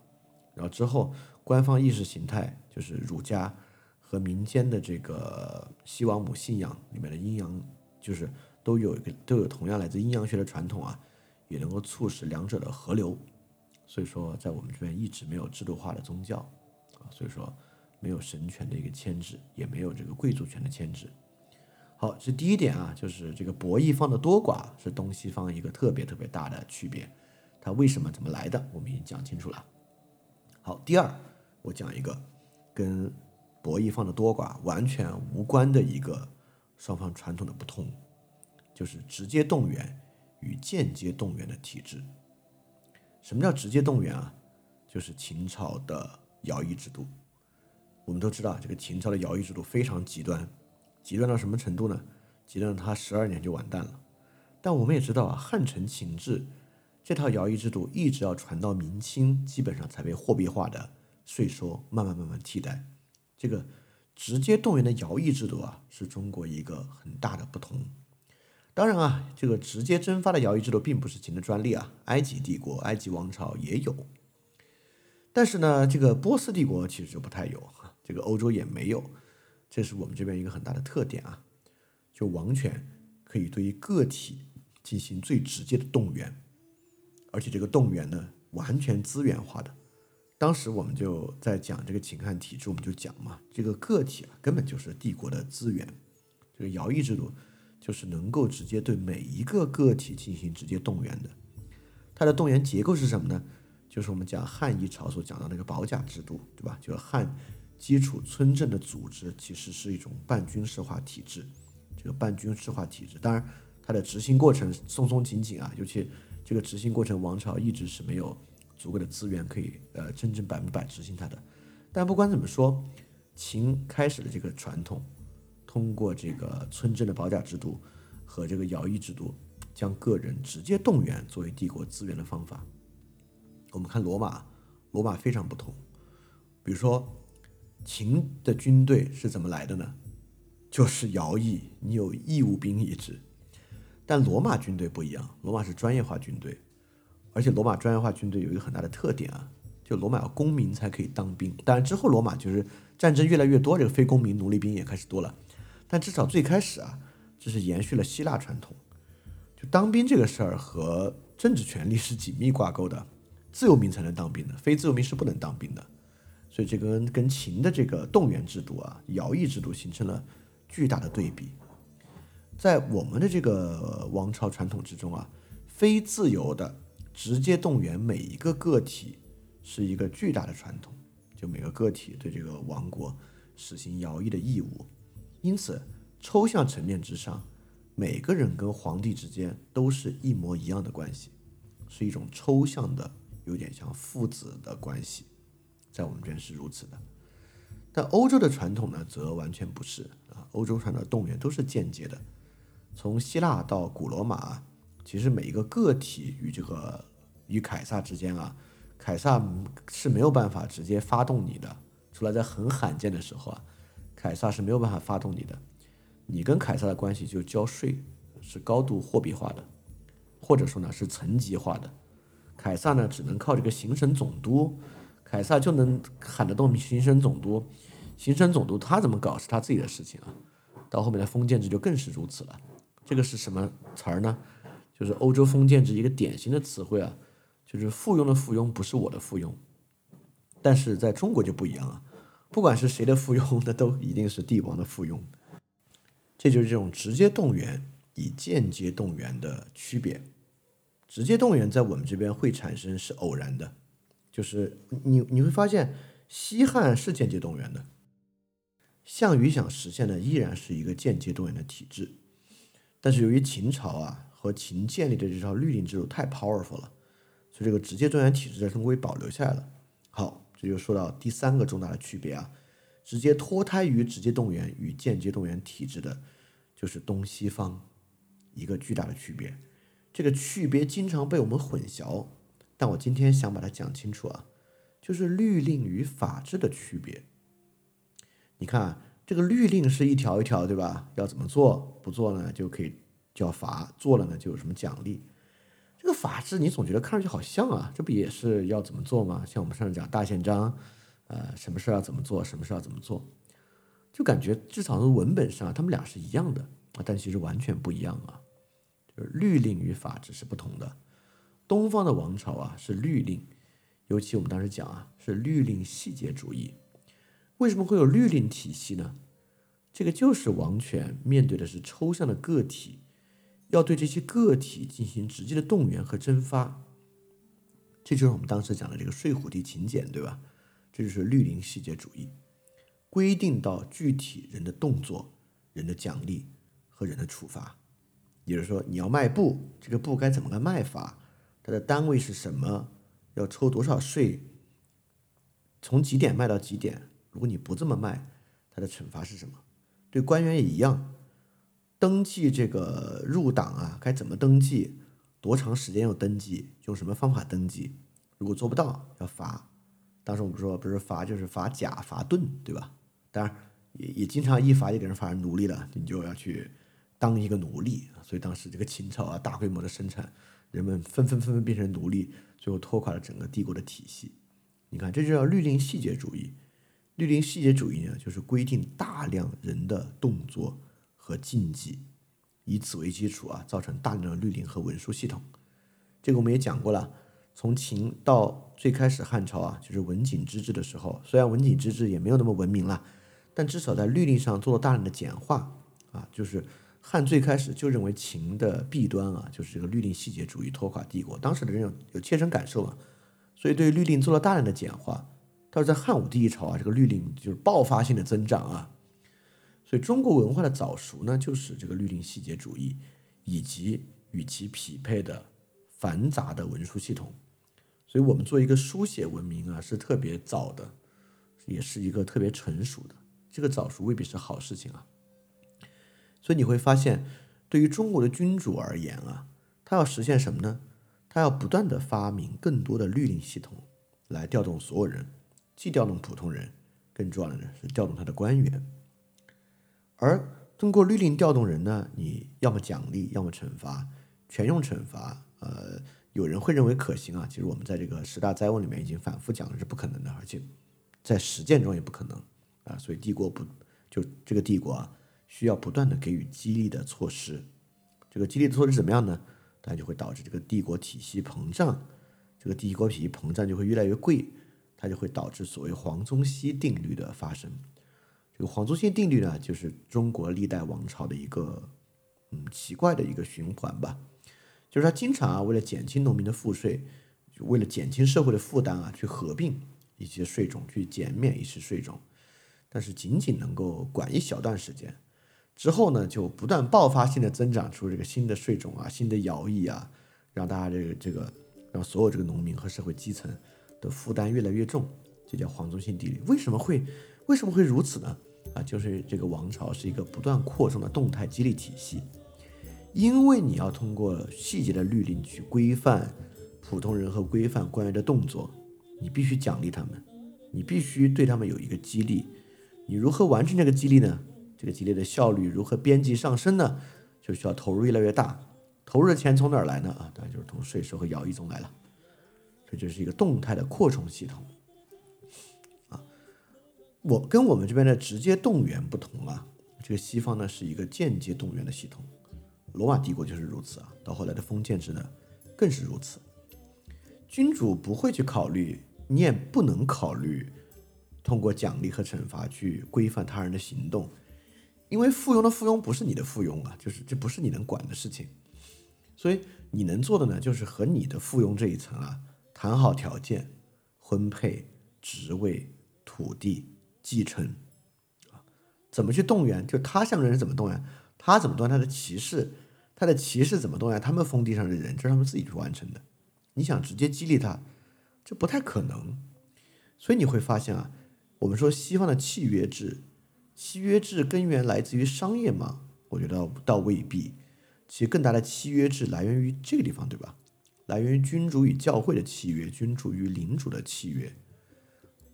[SPEAKER 1] 然后之后，官方意识形态就是儒家和民间的这个西王母信仰里面的阴阳，就是都有一个都有同样来自阴阳学的传统啊，也能够促使两者的合流。所以说，在我们这边一直没有制度化的宗教，啊，所以说没有神权的一个牵制，也没有这个贵族权的牵制。好，这第一点啊，就是这个博弈方的多寡是东西方一个特别特别大的区别。它为什么怎么来的，我们已经讲清楚了。好，第二，我讲一个跟博弈方的多寡完全无关的一个双方传统的不同，就是直接动员与间接动员的体制。什么叫直接动员啊？就是秦朝的徭役制度。我们都知道，这个秦朝的徭役制度非常极端，极端到什么程度呢？极端到他十二年就完蛋了。但我们也知道啊，汉承秦制这套徭役制度一直要传到明清，基本上才被货币化的税收慢慢慢慢替代。这个直接动员的徭役制度啊，是中国一个很大的不同。当然啊，这个直接征发的徭役制度并不是秦的专利啊，埃及帝国、埃及王朝也有。但是呢，这个波斯帝国其实就不太有啊，这个欧洲也没有，这是我们这边一个很大的特点啊。就王权可以对于个体进行最直接的动员，而且这个动员呢，完全资源化的。当时我们就在讲这个秦汉体制，我们就讲嘛，这个个体啊，根本就是帝国的资源。这个徭役制度。就是能够直接对每一个个体进行直接动员的，它的动员结构是什么呢？就是我们讲汉一朝所讲到那个保甲制度，对吧？就是汉基础村镇的组织其实是一种半军事化体制，这个半军事化体制，当然它的执行过程松松紧紧啊，尤其这个执行过程，王朝一直是没有足够的资源可以呃真正百分百执行它的。但不管怎么说，秦开始的这个传统。通过这个村镇的保甲制度和这个徭役制度，将个人直接动员作为帝国资源的方法。我们看罗马，罗马非常不同。比如说，秦的军队是怎么来的呢？就是徭役，你有义务兵役制。但罗马军队不一样，罗马是专业化军队，而且罗马专业化军队有一个很大的特点啊，就罗马公民才可以当兵。当然之后罗马就是战争越来越多，这个非公民奴隶兵也开始多了。但至少最开始啊，这是延续了希腊传统，就当兵这个事儿和政治权利是紧密挂钩的，自由民才能当兵的，非自由民是不能当兵的。所以这跟跟秦的这个动员制度啊、徭役制度形成了巨大的对比。在我们的这个王朝传统之中啊，非自由的直接动员每一个个体是一个巨大的传统，就每个个体对这个王国实行徭役的义务。因此，抽象层面之上，每个人跟皇帝之间都是一模一样的关系，是一种抽象的，有点像父子的关系，在我们这边是如此的。但欧洲的传统呢，则完全不是啊。欧洲传统的动员都是间接的，从希腊到古罗马，其实每一个个体与这个与凯撒之间啊，凯撒是没有办法直接发动你的，除了在很罕见的时候啊，凯撒是没有办法发动你的。你跟凯撒的关系就交税，是高度货币化的，或者说呢是层级化的。凯撒呢只能靠这个行省总督，凯撒就能喊得动行省总督，行省总督他怎么搞是他自己的事情啊。到后面的封建制就更是如此了。这个是什么词儿呢？就是欧洲封建制一个典型的词汇啊，就是附庸的附庸不是我的附庸，但是在中国就不一样啊，不管是谁的附庸，那都一定是帝王的附庸。这就是这种直接动员与间接动员的区别。直接动员在我们这边会产生是偶然的，就是你你会发现西汉是间接动员的，项羽想实现的依然是一个间接动员的体制，但是由于秦朝啊和秦建立的这套律令制度太 powerful 了，所以这个直接动员体制在中国保留下来了。好，这就说到第三个重大的区别啊。直接脱胎于直接动员与间接动员体制的，就是东西方一个巨大的区别。这个区别经常被我们混淆，但我今天想把它讲清楚啊，就是律令与法治的区别。你看，这个律令是一条一条，对吧？要怎么做，不做呢就可以叫罚，做了呢就有什么奖励。法治你总觉得看上去好像啊，这不也是要怎么做吗？像我们上次讲大宪章。呃，什么事要怎么做，什么事要怎么做，就感觉至少从文本上，他们俩是一样的啊，但其实完全不一样啊。就是律令与法治是不同的。东方的王朝啊是律令，尤其我们当时讲啊是律令细节主义。为什么会有律令体系呢？这个就是王权面对的是抽象的个体，要对这些个体进行直接的动员和征发。这就是我们当时讲的这个睡虎地秦简，对吧？这就是绿林细节主义，规定到具体人的动作、人的奖励和人的处罚。也就是说，你要卖布，这个布该怎么个卖法？它的单位是什么？要抽多少税？从几点卖到几点？如果你不这么卖，它的惩罚是什么？对官员也一样，登记这个入党啊，该怎么登记？多长时间要登记？用什么方法登记？如果做不到，要罚。当时我们说不是罚就是罚甲罚盾，对吧？当然也也经常一罚就给人罚成奴隶了，你就要去当一个奴隶。所以当时这个秦朝啊，大规模的生产，人们纷纷纷纷变成奴隶，最后拖垮了整个帝国的体系。你看，这就叫律令细节主义。律令细节主义呢，就是规定大量人的动作和禁忌，以此为基础啊，造成大量的律令和文书系统。这个我们也讲过了。从秦到最开始汉朝啊，就是文景之治的时候，虽然文景之治也没有那么文明了，但至少在律令上做了大量的简化啊。就是汉最开始就认为秦的弊端啊，就是这个律令细节主义拖垮帝国，当时的人有有切身感受嘛，所以对律令做了大量的简化。但是在汉武帝一朝啊，这个律令就是爆发性的增长啊。所以中国文化的早熟呢，就是这个律令细节主义以及与其匹配的。繁杂的文书系统，所以我们做一个书写文明啊，是特别早的，也是一个特别成熟的。这个早熟未必是好事情啊。所以你会发现，对于中国的君主而言啊，他要实现什么呢？他要不断的发明更多的律令系统，来调动所有人，既调动普通人，更重要的是调动他的官员。而通过律令调动人呢，你要么奖励，要么惩罚，全用惩罚。呃，有人会认为可行啊，其实我们在这个十大灾问里面已经反复讲了是不可能的，而且在实践中也不可能啊，所以帝国不就这个帝国啊，需要不断的给予激励的措施，这个激励的措施怎么样呢？它就会导致这个帝国体系膨胀，这个帝国体系膨胀就会越来越贵，它就会导致所谓黄宗羲定律的发生。这个黄宗羲定律呢，就是中国历代王朝的一个嗯奇怪的一个循环吧。就是他经常啊，为了减轻农民的赋税，为了减轻社会的负担啊，去合并一些税种，去减免一些税种，但是仅仅能够管一小段时间，之后呢，就不断爆发性的增长出这个新的税种啊，新的徭役啊，让大家这个这个让所有这个农民和社会基层的负担越来越重，这叫黄宗羲定律。为什么会为什么会如此呢？就是这个王朝是一个不断扩充的动态激励体系。因为你要通过细节的律令去规范普通人和规范官员的动作，你必须奖励他们，你必须对他们有一个激励。你如何完成这个激励呢？这个激励的效率如何边际上升呢？就需要投入越来越大。投入的钱从哪儿来呢？啊，当然就是从税收和徭役中来了。这就是一个动态的扩充系统。我跟我们这边的直接动员不同啊，这个西方呢是一个间接动员的系统。罗马帝国就是如此啊，到后来的封建制呢更是如此。君主不会去考虑，你也不能考虑通过奖励和惩罚去规范他人的行动，因为附庸的附庸不是你的附庸啊，就是这不是你能管的事情。所以你能做的呢，就是和你的附庸这一层啊谈好条件，婚配、职位、土地、继承啊，怎么去动员？就他下面的人怎么动员？他怎么动他的骑士？他的骑士怎么动员他们封地上的人？这是他们自己去完成的。你想直接激励他，这不太可能。所以你会发现啊，我们说西方的契约制，契约制根源来自于商业吗？我觉得倒未必。其实更大的契约制来源于这个地方，对吧？来源于君主与教会的契约，君主与领主的契约。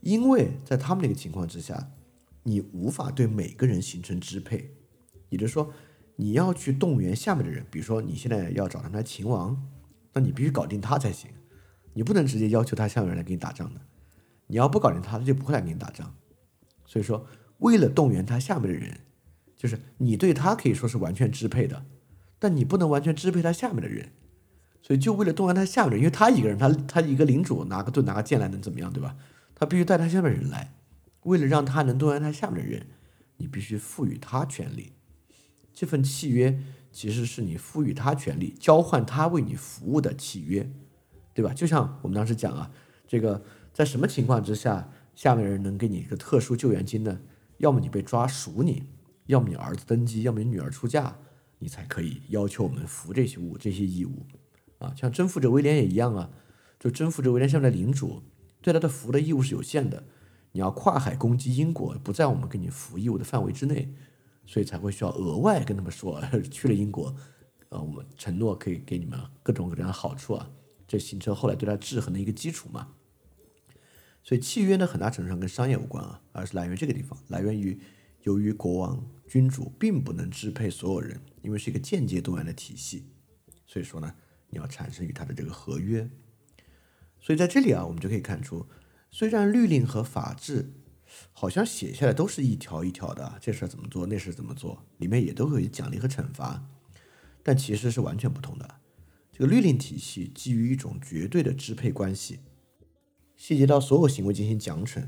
[SPEAKER 1] 因为在他们那个情况之下，你无法对每个人形成支配，也就是说，你要去动员下面的人，比如说你现在要找他们来秦王。那你必须搞定他才行，你不能直接要求他下面人来给你打仗的。你要不搞定他，他就不会来给你打仗。所以说，为了动员他下面的人，就是你对他可以说是完全支配的，但你不能完全支配他下面的人。所以，就为了动员他下面的人，因为他一个人，他他一个领主拿个盾拿个剑来能怎么样，对吧？他必须带他下面人来。为了让他能动员他下面的人，你必须赋予他权利。这份契约。其实是你赋予他权利，交换他为你服务的契约，对吧？就像我们当时讲啊，这个在什么情况之下，下面人能给你一个特殊救援金呢？要么你被抓赎你，要么你儿子登基，要么你女儿出嫁，你才可以要求我们服这些物这些义务啊。像征服者威廉也一样啊，就征服者威廉下面的领主对他的服务的义务是有限的，你要跨海攻击英国，不在我们给你服务义务的范围之内。所以才会需要额外跟他们说，去了英国，呃，我们承诺可以给你们各种各样的好处啊，这形成后来对他制衡的一个基础嘛。所以契约呢，很大程度上跟商业无关啊，而是来源于这个地方，来源于由于国王君主并不能支配所有人，因为是一个间接动员的体系，所以说呢，你要产生与他的这个合约。所以在这里啊，我们就可以看出，虽然律令和法治。好像写下来都是一条一条的，这事怎么做，那事怎么做，里面也都会有奖励和惩罚，但其实是完全不同的。这个律令体系基于一种绝对的支配关系，细节到所有行为进行奖惩，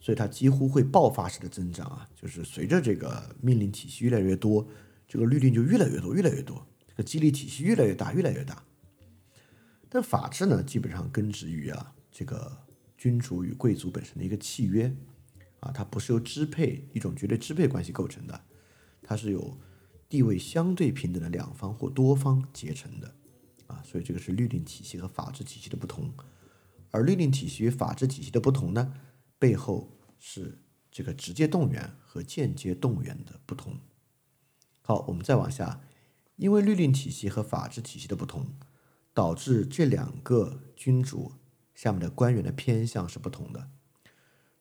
[SPEAKER 1] 所以它几乎会爆发式的增长啊！就是随着这个命令体系越来越多，这个律令就越来越多，越来越多，这个激励体系越来越大，越来越大。但法治呢，基本上根植于啊这个君主与贵族本身的一个契约。啊，它不是由支配一种绝对支配关系构成的，它是由地位相对平等的两方或多方结成的，啊，所以这个是律令体系和法治体系的不同，而律令体系与法治体系的不同呢，背后是这个直接动员和间接动员的不同。好，我们再往下，因为律令体系和法治体系的不同，导致这两个君主下面的官员的偏向是不同的。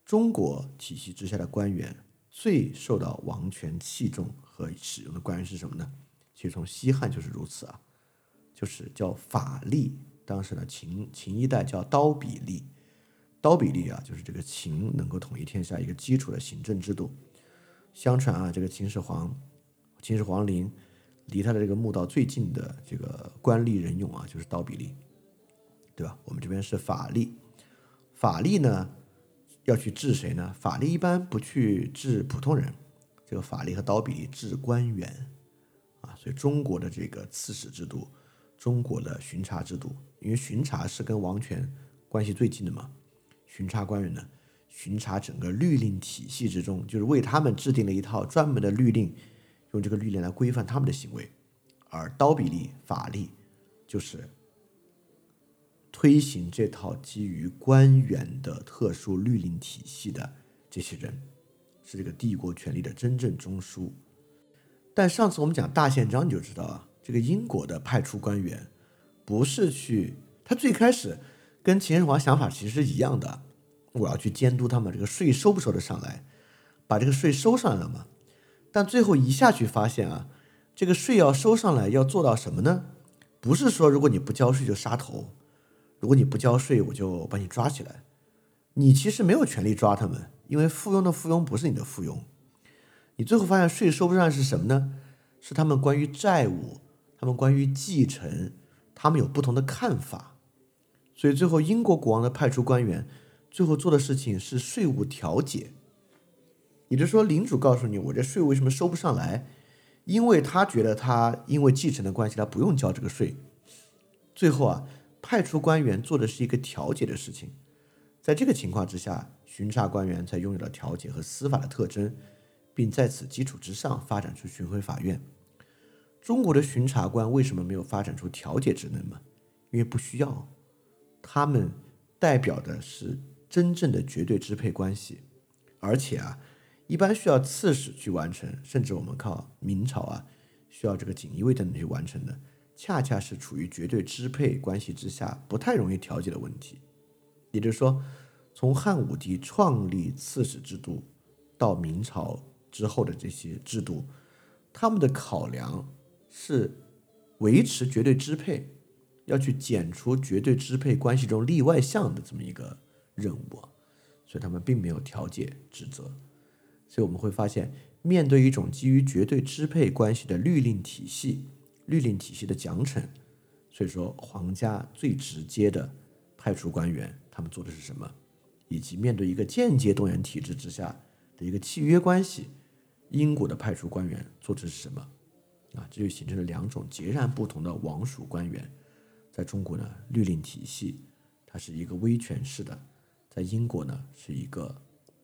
[SPEAKER 1] 中国体系之下的官员最受到王权器重和使用的官员是什么呢？其实从西汉就是如此啊，就是叫法吏。当时呢，秦秦一代叫刀笔吏，刀笔吏啊，就是这个秦能够统一天下一个基础的行政制度。相传啊，这个秦始皇，秦始皇陵离他的这个墓道最近的这个官吏人勇啊，就是刀笔吏，对吧？我们这边是法力，法力呢？要去治谁呢？法律一般不去治普通人，这个法律和刀笔治官员，啊，所以中国的这个刺史制度，中国的巡查制度，因为巡查是跟王权关系最近的嘛，巡查官员呢，巡查整个律令体系之中，就是为他们制定了一套专门的律令，用这个律令来规范他们的行为，而刀笔吏、法律就是。推行这套基于官员的特殊律令体系的这些人，是这个帝国权力的真正中枢。但上次我们讲大宪章，你就知道啊，这个英国的派出官员，不是去他最开始跟秦始皇想法其实是一样的。我要去监督他们这个税收不收得上来，把这个税收上来了嘛？但最后一下去发现啊，这个税要收上来要做到什么呢？不是说如果你不交税就杀头，如果你不交税我就把你抓起来。你其实没有权利抓他们，因为附庸的附庸不是你的附庸。你最后发现税收不上是什么呢？是他们关于债务，他们关于继承，他们有不同的看法。所以最后英国国王的派出官员，最后做的事情是税务调解。也就是说，领主告诉你，我这税为什么收不上来？因为他觉得他因为继承的关系，他不用交这个税。最后啊，派出官员做的是一个调解的事情。在这个情况之下，巡查官员才拥有了调解和司法的特征，并在此基础之上发展出巡回法院。中国的巡查官为什么没有发展出调解职能吗？因为不需要，他们代表的是真正的绝对支配关系，而且啊，一般需要刺史去完成，甚至我们靠明朝啊，需要这个锦衣卫等等去完成的，恰恰是处于绝对支配关系之下，不太容易调解的问题。也就是说，从汉武帝创立刺史制度到明朝之后的这些制度，他们的考量是维持绝对支配，要去减除绝对支配关系中例外项的这么一个任务，所以他们并没有调解职责。所以我们会发现，面对一种基于绝对支配关系的律令体系，律令体系的奖惩，所以说皇家最直接的派出官员。他们做的是什么？以及面对一个间接动员体制之下的一个契约关系，英国的派出官员做的是什么？啊，这就形成了两种截然不同的王属官员。在中国呢，律令体系它是一个威权式的；在英国呢，是一个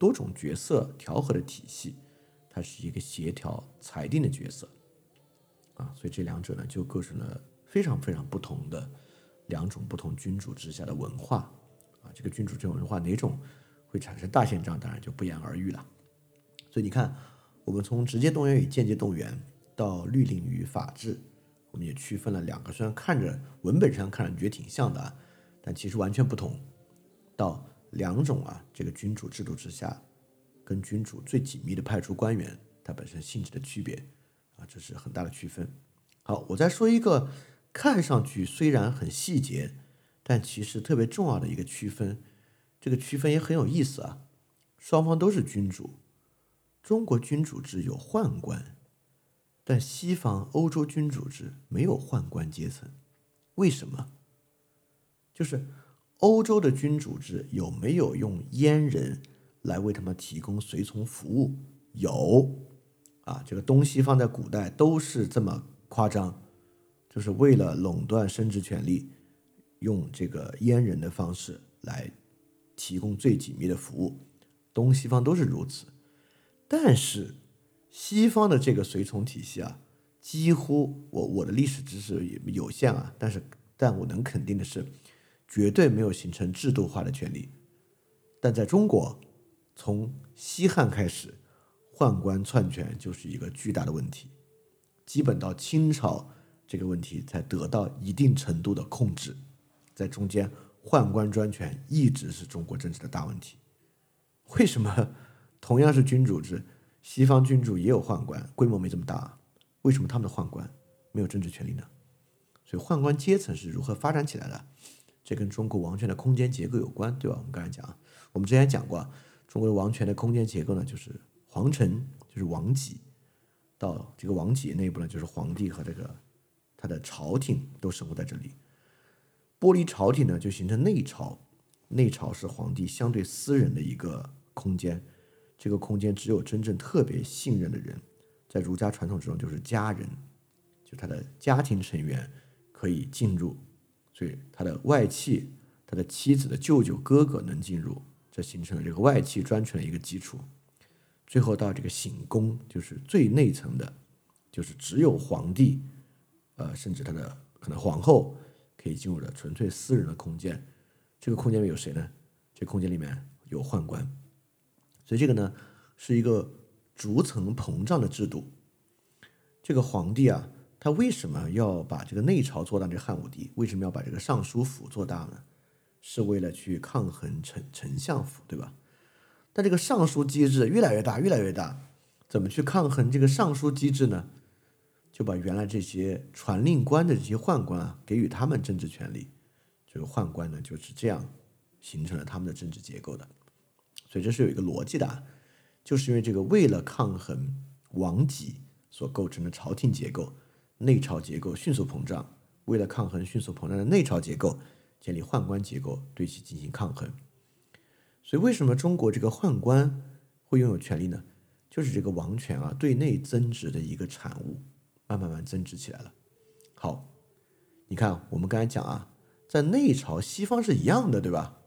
[SPEAKER 1] 多种角色调和的体系，它是一个协调裁定的角色。啊，所以这两者呢，就构成了非常非常不同的两种不同君主之下的文化。啊，这个君主这种文化哪种会产生大宪章，当然就不言而喻了。所以你看，我们从直接动员与间接动员到律令与法治，我们也区分了两个，虽然看着文本上看着觉得挺像的，但其实完全不同。到两种啊，这个君主制度之下，跟君主最紧密的派出官员，它本身性质的区别啊，这是很大的区分。好，我再说一个，看上去虽然很细节。但其实特别重要的一个区分，这个区分也很有意思啊。双方都是君主，中国君主制有宦官，但西方欧洲君主制没有宦官阶层。为什么？就是欧洲的君主制有没有用阉人来为他们提供随从服务？有啊，这个东西方在古代都是这么夸张，就是为了垄断生殖权利。用这个阉人的方式来提供最紧密的服务，东西方都是如此。但是西方的这个随从体系啊，几乎我我的历史知识有限啊，但是但我能肯定的是，绝对没有形成制度化的权利。但在中国，从西汉开始，宦官篡权就是一个巨大的问题，基本到清朝这个问题才得到一定程度的控制。在中间，宦官专权一直是中国政治的大问题。为什么同样是君主制，西方君主也有宦官，规模没这么大？为什么他们的宦官没有政治权利呢？所以宦官阶层是如何发展起来的？这跟中国王权的空间结构有关，对吧？我们刚才讲，我们之前讲过，中国的王权的空间结构呢，就是皇城，就是王畿，到这个王畿内部呢，就是皇帝和这个他的朝廷都生活在这里。剥离朝廷呢，就形成内朝。内朝是皇帝相对私人的一个空间，这个空间只有真正特别信任的人，在儒家传统之中就是家人，就他的家庭成员可以进入，所以他的外戚、他的妻子的舅舅、哥哥能进入，这形成了这个外戚专权的一个基础。最后到这个寝宫，就是最内层的，就是只有皇帝，呃，甚至他的可能皇后。可以进入的纯粹私人的空间，这个空间里有谁呢？这空间里面有宦官，所以这个呢是一个逐层膨胀的制度。这个皇帝啊，他为什么要把这个内朝做大？这汉武帝为什么要把这个尚书府做大呢？是为了去抗衡丞丞相府，对吧？但这个尚书机制越来越大，越来越大，怎么去抗衡这个尚书机制呢？就把原来这些传令官的这些宦官啊，给予他们政治权利，这个宦官呢就是这样形成了他们的政治结构的。所以这是有一个逻辑的，就是因为这个为了抗衡王己所构成的朝廷结构，内朝结构迅速膨胀，为了抗衡迅速膨胀的内朝结构，建立宦官结构对其进行抗衡。所以为什么中国这个宦官会拥有权力呢？就是这个王权啊对内增值的一个产物。慢慢慢增值起来了。好，你看我们刚才讲啊，在内朝西方是一样的，对吧？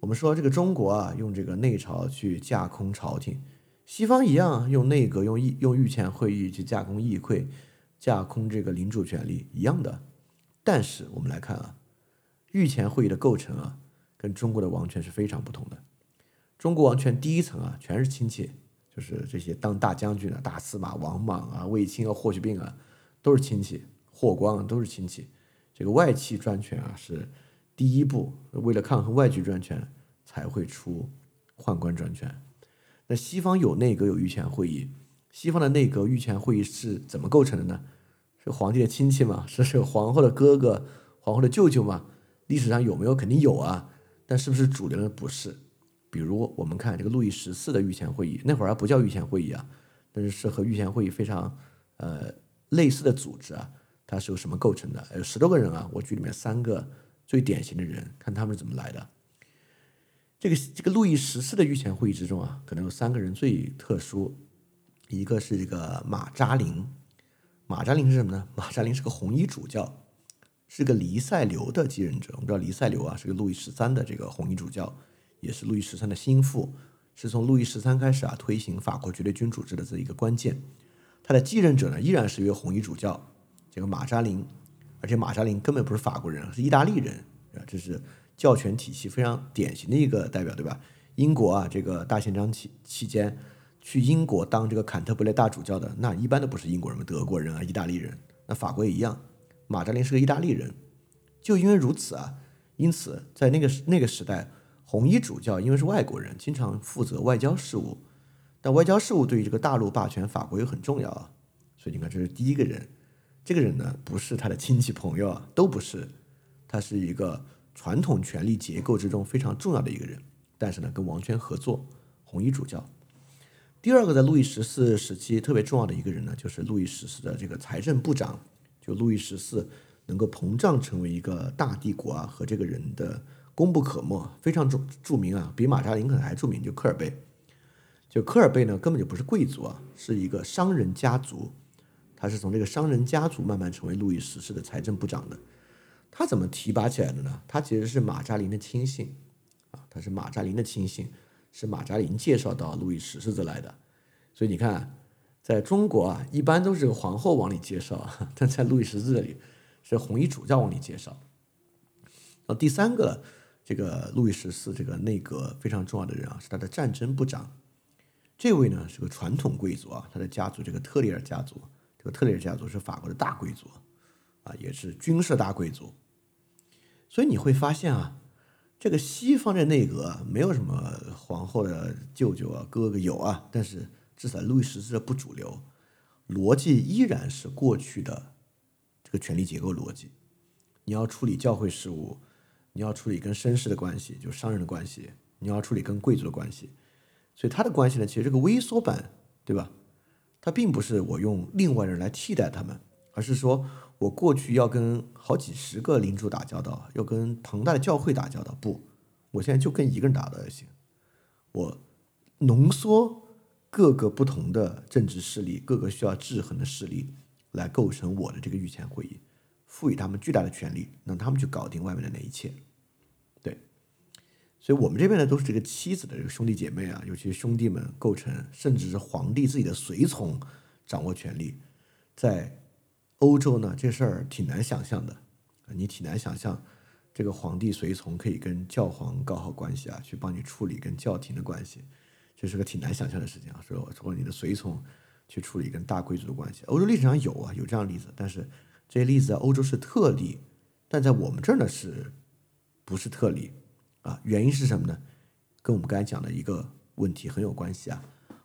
[SPEAKER 1] 我们说这个中国啊，用这个内朝去架空朝廷，西方一样用内阁、用议、用御前会议去架空议会、架空这个领主权力一样的。但是我们来看啊，御前会议的构成啊，跟中国的王权是非常不同的。中国王权第一层啊，全是亲戚，就是这些当大将军的大司马王莽啊、卫青啊、霍去病啊。都是亲戚，霍光啊都是亲戚。这个外戚专权啊，是第一步，为了抗衡外戚专权，才会出宦官专权。那西方有内阁，有御前会议。西方的内阁、御前会议是怎么构成的呢？是皇帝的亲戚吗？是 是皇后的哥哥、皇后的舅舅吗？历史上有没有？肯定有啊。但是不是主流的？不是。比如我们看这个路易十四的御前会议，那会儿还不叫御前会议啊，但是是和御前会议非常呃。类似的组织啊，它是由什么构成的？有十多个人啊，我举里面三个最典型的人，看他们是怎么来的。这个这个路易十四的御前会议之中啊，可能有三个人最特殊，一个是这个马扎林。马扎林是什么呢？马扎林是个红衣主教，是个黎塞留的继任者。我们知道黎塞留啊，是个路易十三的这个红衣主教，也是路易十三的心腹，是从路易十三开始啊推行法国绝对君主制的这一个关键。他的继任者呢，依然是一位红衣主教，这个马扎林，而且马扎林根本不是法国人，是意大利人啊，这是教权体系非常典型的一个代表，对吧？英国啊，这个大宪章期期间去英国当这个坎特伯雷大主教的，那一般都不是英国人，德国人啊，意大利人。那法国也一样，马扎林是个意大利人，就因为如此啊，因此在那个那个时代，红衣主教因为是外国人，经常负责外交事务。但外交事务对于这个大陆霸权法国又很重要啊，所以你看，这是第一个人。这个人呢，不是他的亲戚朋友啊，都不是，他是一个传统权力结构之中非常重要的一个人。但是呢，跟王权合作，红衣主教。第二个，在路易十四时期特别重要的一个人呢，就是路易十四的这个财政部长。就路易十四能够膨胀成为一个大帝国啊，和这个人的功不可没，非常著著名啊，比马扎林可能还著名，就科尔贝。就科尔贝呢，根本就不是贵族啊，是一个商人家族。他是从这个商人家族慢慢成为路易十四的财政部长的。他怎么提拔起来的呢？他其实是马扎林的亲信啊，他是马扎林的亲信，是马扎林介绍到路易十四这来的。所以你看，在中国啊，一般都是皇后往里介绍，但在路易十四这里是红衣主教往里介绍。那第三个，这个路易十四这个内阁非常重要的人啊，是他的战争部长。这位呢是个传统贵族啊，他的家族这个特里尔家族，这个特里尔家族是法国的大贵族，啊，也是军事大贵族。所以你会发现啊，这个西方的内阁没有什么皇后的舅舅啊、哥哥有啊，但是至少路易十四的不主流，逻辑依然是过去的这个权力结构逻辑。你要处理教会事务，你要处理跟绅士的关系，就商人的关系，你要处理跟贵族的关系。所以他的关系呢，其实这个微缩版，对吧？他并不是我用另外人来替代他们，而是说我过去要跟好几十个领主打交道，要跟庞大的教会打交道，不，我现在就跟一个人打交道就行。我浓缩各个不同的政治势力，各个需要制衡的势力，来构成我的这个御前会议，赋予他们巨大的权力，让他们去搞定外面的那一切。对所以我们这边呢，都是这个妻子的这个兄弟姐妹啊，尤其是兄弟们构成，甚至是皇帝自己的随从掌握权力。在欧洲呢，这事儿挺难想象的，你挺难想象这个皇帝随从可以跟教皇搞好关系啊，去帮你处理跟教廷的关系，这是个挺难想象的事情啊。说说你的随从去处理跟大贵族的关系，欧洲历史上有啊，有这样的例子，但是这些例子在欧洲是特例，但在我们这儿呢，是不是特例？啊，原因是什么呢？跟我们刚才讲的一个问题很有关系啊。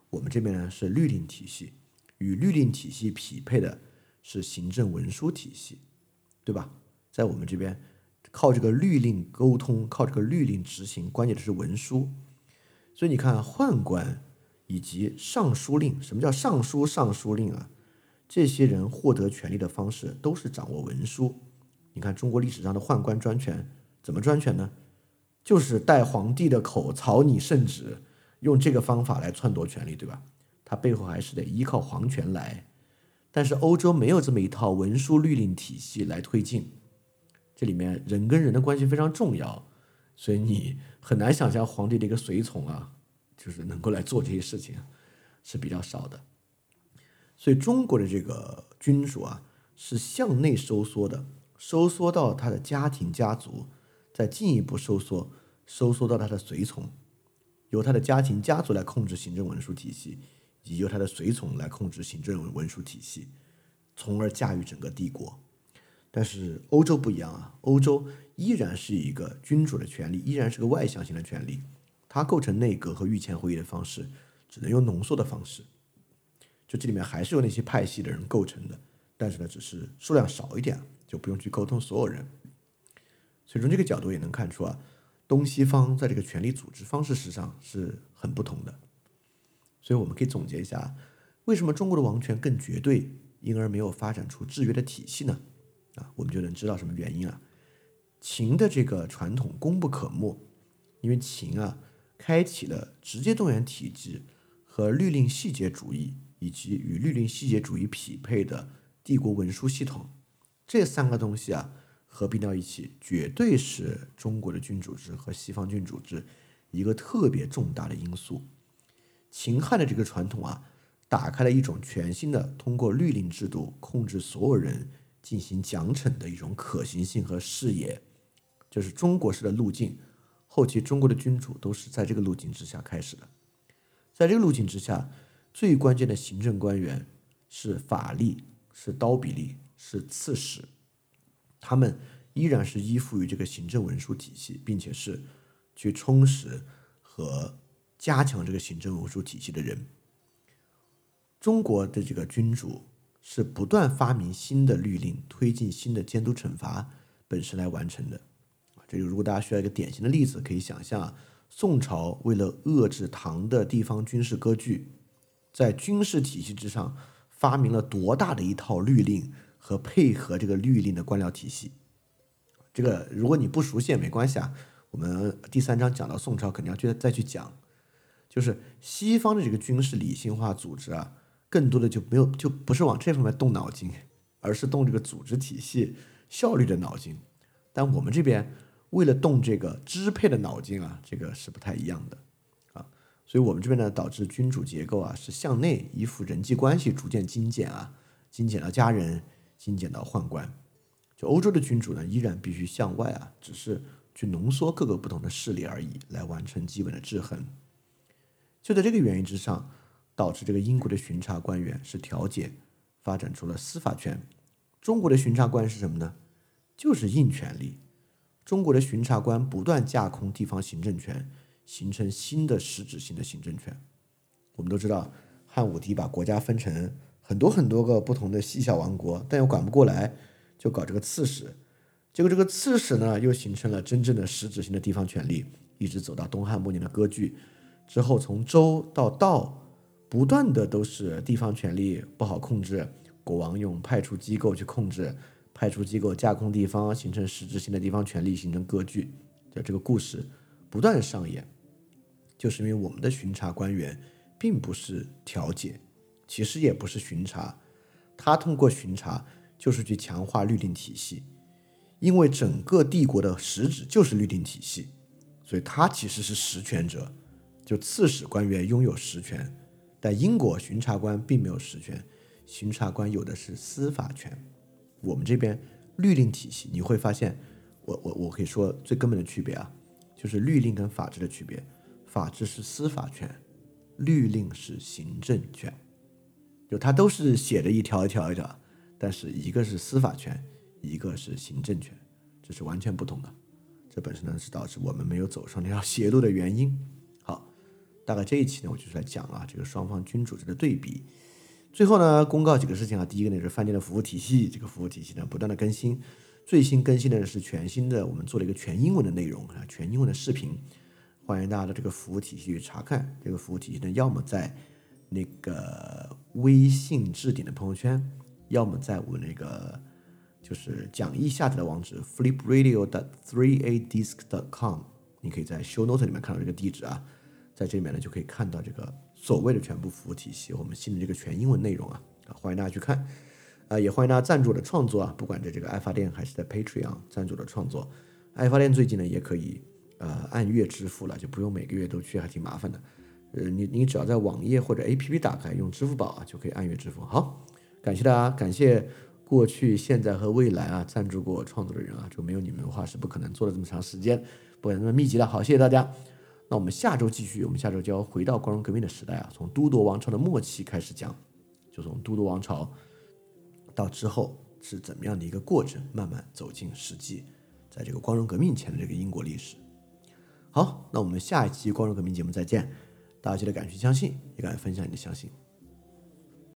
[SPEAKER 1] 我们这边呢是律令体系，与律令体系匹配的是行政文书体系，对吧？在我们这边靠这个律令沟通，靠这个律令执行，关键的是文书。所以你看，宦官以及尚书令，什么叫尚书、尚书令啊？这些人获得权力的方式都是掌握文书。你看中国历史上的宦官专权怎么专权呢？就是代皇帝的口草拟圣旨，用这个方法来篡夺权力，对吧？他背后还是得依靠皇权来。但是欧洲没有这么一套文书律令体系来推进，这里面人跟人的关系非常重要，所以你很难想象皇帝的一个随从啊，就是能够来做这些事情，是比较少的。所以中国的这个君主啊，是向内收缩的，收缩到他的家庭家族，再进一步收缩，收缩到他的随从，由他的家庭家族来控制行政文书体系，以及由他的随从来控制行政文文书体系，从而驾驭整个帝国。但是欧洲不一样啊，欧洲依然是一个君主的权利，依然是个外向型的权利，它构成内阁和御前会议的方式，只能用浓缩的方式。就这里面还是由那些派系的人构成的，但是呢，只是数量少一点，就不用去沟通所有人。所以从这个角度也能看出啊，东西方在这个权力组织方式上是很不同的。所以我们可以总结一下，为什么中国的王权更绝对，因而没有发展出制约的体系呢？啊，我们就能知道什么原因啊？秦的这个传统功不可没，因为秦啊，开启了直接动员体制和律令细节主义。以及与律令细节主义匹配的帝国文书系统，这三个东西啊合并到一起，绝对是中国的君主制和西方君主制一个特别重大的因素。秦汉的这个传统啊，打开了一种全新的通过律令制度控制所有人进行奖惩的一种可行性和视野，就是中国式的路径。后期中国的君主都是在这个路径之下开始的，在这个路径之下。最关键的行政官员是法吏，是刀笔吏，是刺史，他们依然是依附于这个行政文书体系，并且是去充实和加强这个行政文书体系的人。中国的这个君主是不断发明新的律令，推进新的监督惩罚本身来完成的。这就如果大家需要一个典型的例子，可以想象啊，宋朝为了遏制唐的地方军事割据。在军事体系之上，发明了多大的一套律令和配合这个律令的官僚体系。这个如果你不熟悉也没关系啊。我们第三章讲到宋朝，肯定要去再去讲。就是西方的这个军事理性化组织啊，更多的就没有就不是往这方面动脑筋，而是动这个组织体系效率的脑筋。但我们这边为了动这个支配的脑筋啊，这个是不太一样的啊。所以，我们这边呢，导致君主结构啊是向内依附人际关系逐渐精简啊，精简到家人，精简到宦官。就欧洲的君主呢，依然必须向外啊，只是去浓缩各个不同的势力而已，来完成基本的制衡。就在这个原因之上，导致这个英国的巡查官员是调解，发展出了司法权。中国的巡查官是什么呢？就是硬权力。中国的巡查官不断架空地方行政权。形成新的实质性的行政权。我们都知道，汉武帝把国家分成很多很多个不同的细小王国，但又管不过来，就搞这个刺史。结果这个刺史呢，又形成了真正的实质性的地方权力，一直走到东汉末年的割据之后，从周到道，不断的都是地方权力不好控制，国王用派出机构去控制，派出机构架空地方，形成实质性的地方权力，形成割据。就这个故事不断上演。就是因为我们的巡查官员并不是调解，其实也不是巡查，他通过巡查就是去强化律令体系，因为整个帝国的实质就是律令体系，所以他其实是实权者，就刺史官员拥有实权，但英国巡查官并没有实权，巡查官有的是司法权，我们这边律令体系你会发现，我我我可以说最根本的区别啊，就是律令跟法治的区别。法治是司法权，律令是行政权，就它都是写着一条一条一条，但是一个是司法权，一个是行政权，这是完全不同的。这本身呢是导致我们没有走上那条邪路的原因。大概这一期呢，我就是来讲啊这个双方君主制的对比。最后呢，公告几个事情啊，第一个呢是饭店的服务体系，这个服务体系呢不断的更新，最新更新的是全新的，我们做了一个全英文的内容啊，全英文的视频，欢迎大家的这个服务体系去查看。这个服务体系呢，要么在那个微信置顶的朋友圈，要么在我那个就是讲义下载的网址 flipradio. dot three a disc. dot com，你可以在 show note 里面看到这个地址啊，在这里面呢就可以看到这个。所谓的全部服务体系，我们新的这个全英文内容啊，啊，欢迎大家去看，啊，也欢迎大家赞助我的创作啊，不管在这个爱发电还是在 Patreon 赞助的创作，爱发电最近呢也可以呃按月支付了，就不用每个月都去，还挺麻烦的，呃，你你只要在网页或者 APP 打开用支付宝啊，就可以按月支付。好，感谢大家，感谢过去、现在和未来啊赞助过创作的人啊，就没有你们的话是不可能做了这么长时间，不会那么密集的。好，谢谢大家。那我们下周继续，我们下周就要回到光荣革命的时代啊，从都铎王朝的末期开始讲，就从都铎王朝到之后是怎么样的一个过程，慢慢走进实际，在这个光荣革命前的这个英国历史。好，那我们下一期光荣革命节目再见，大家记得敢去相信，也敢分享你的相信。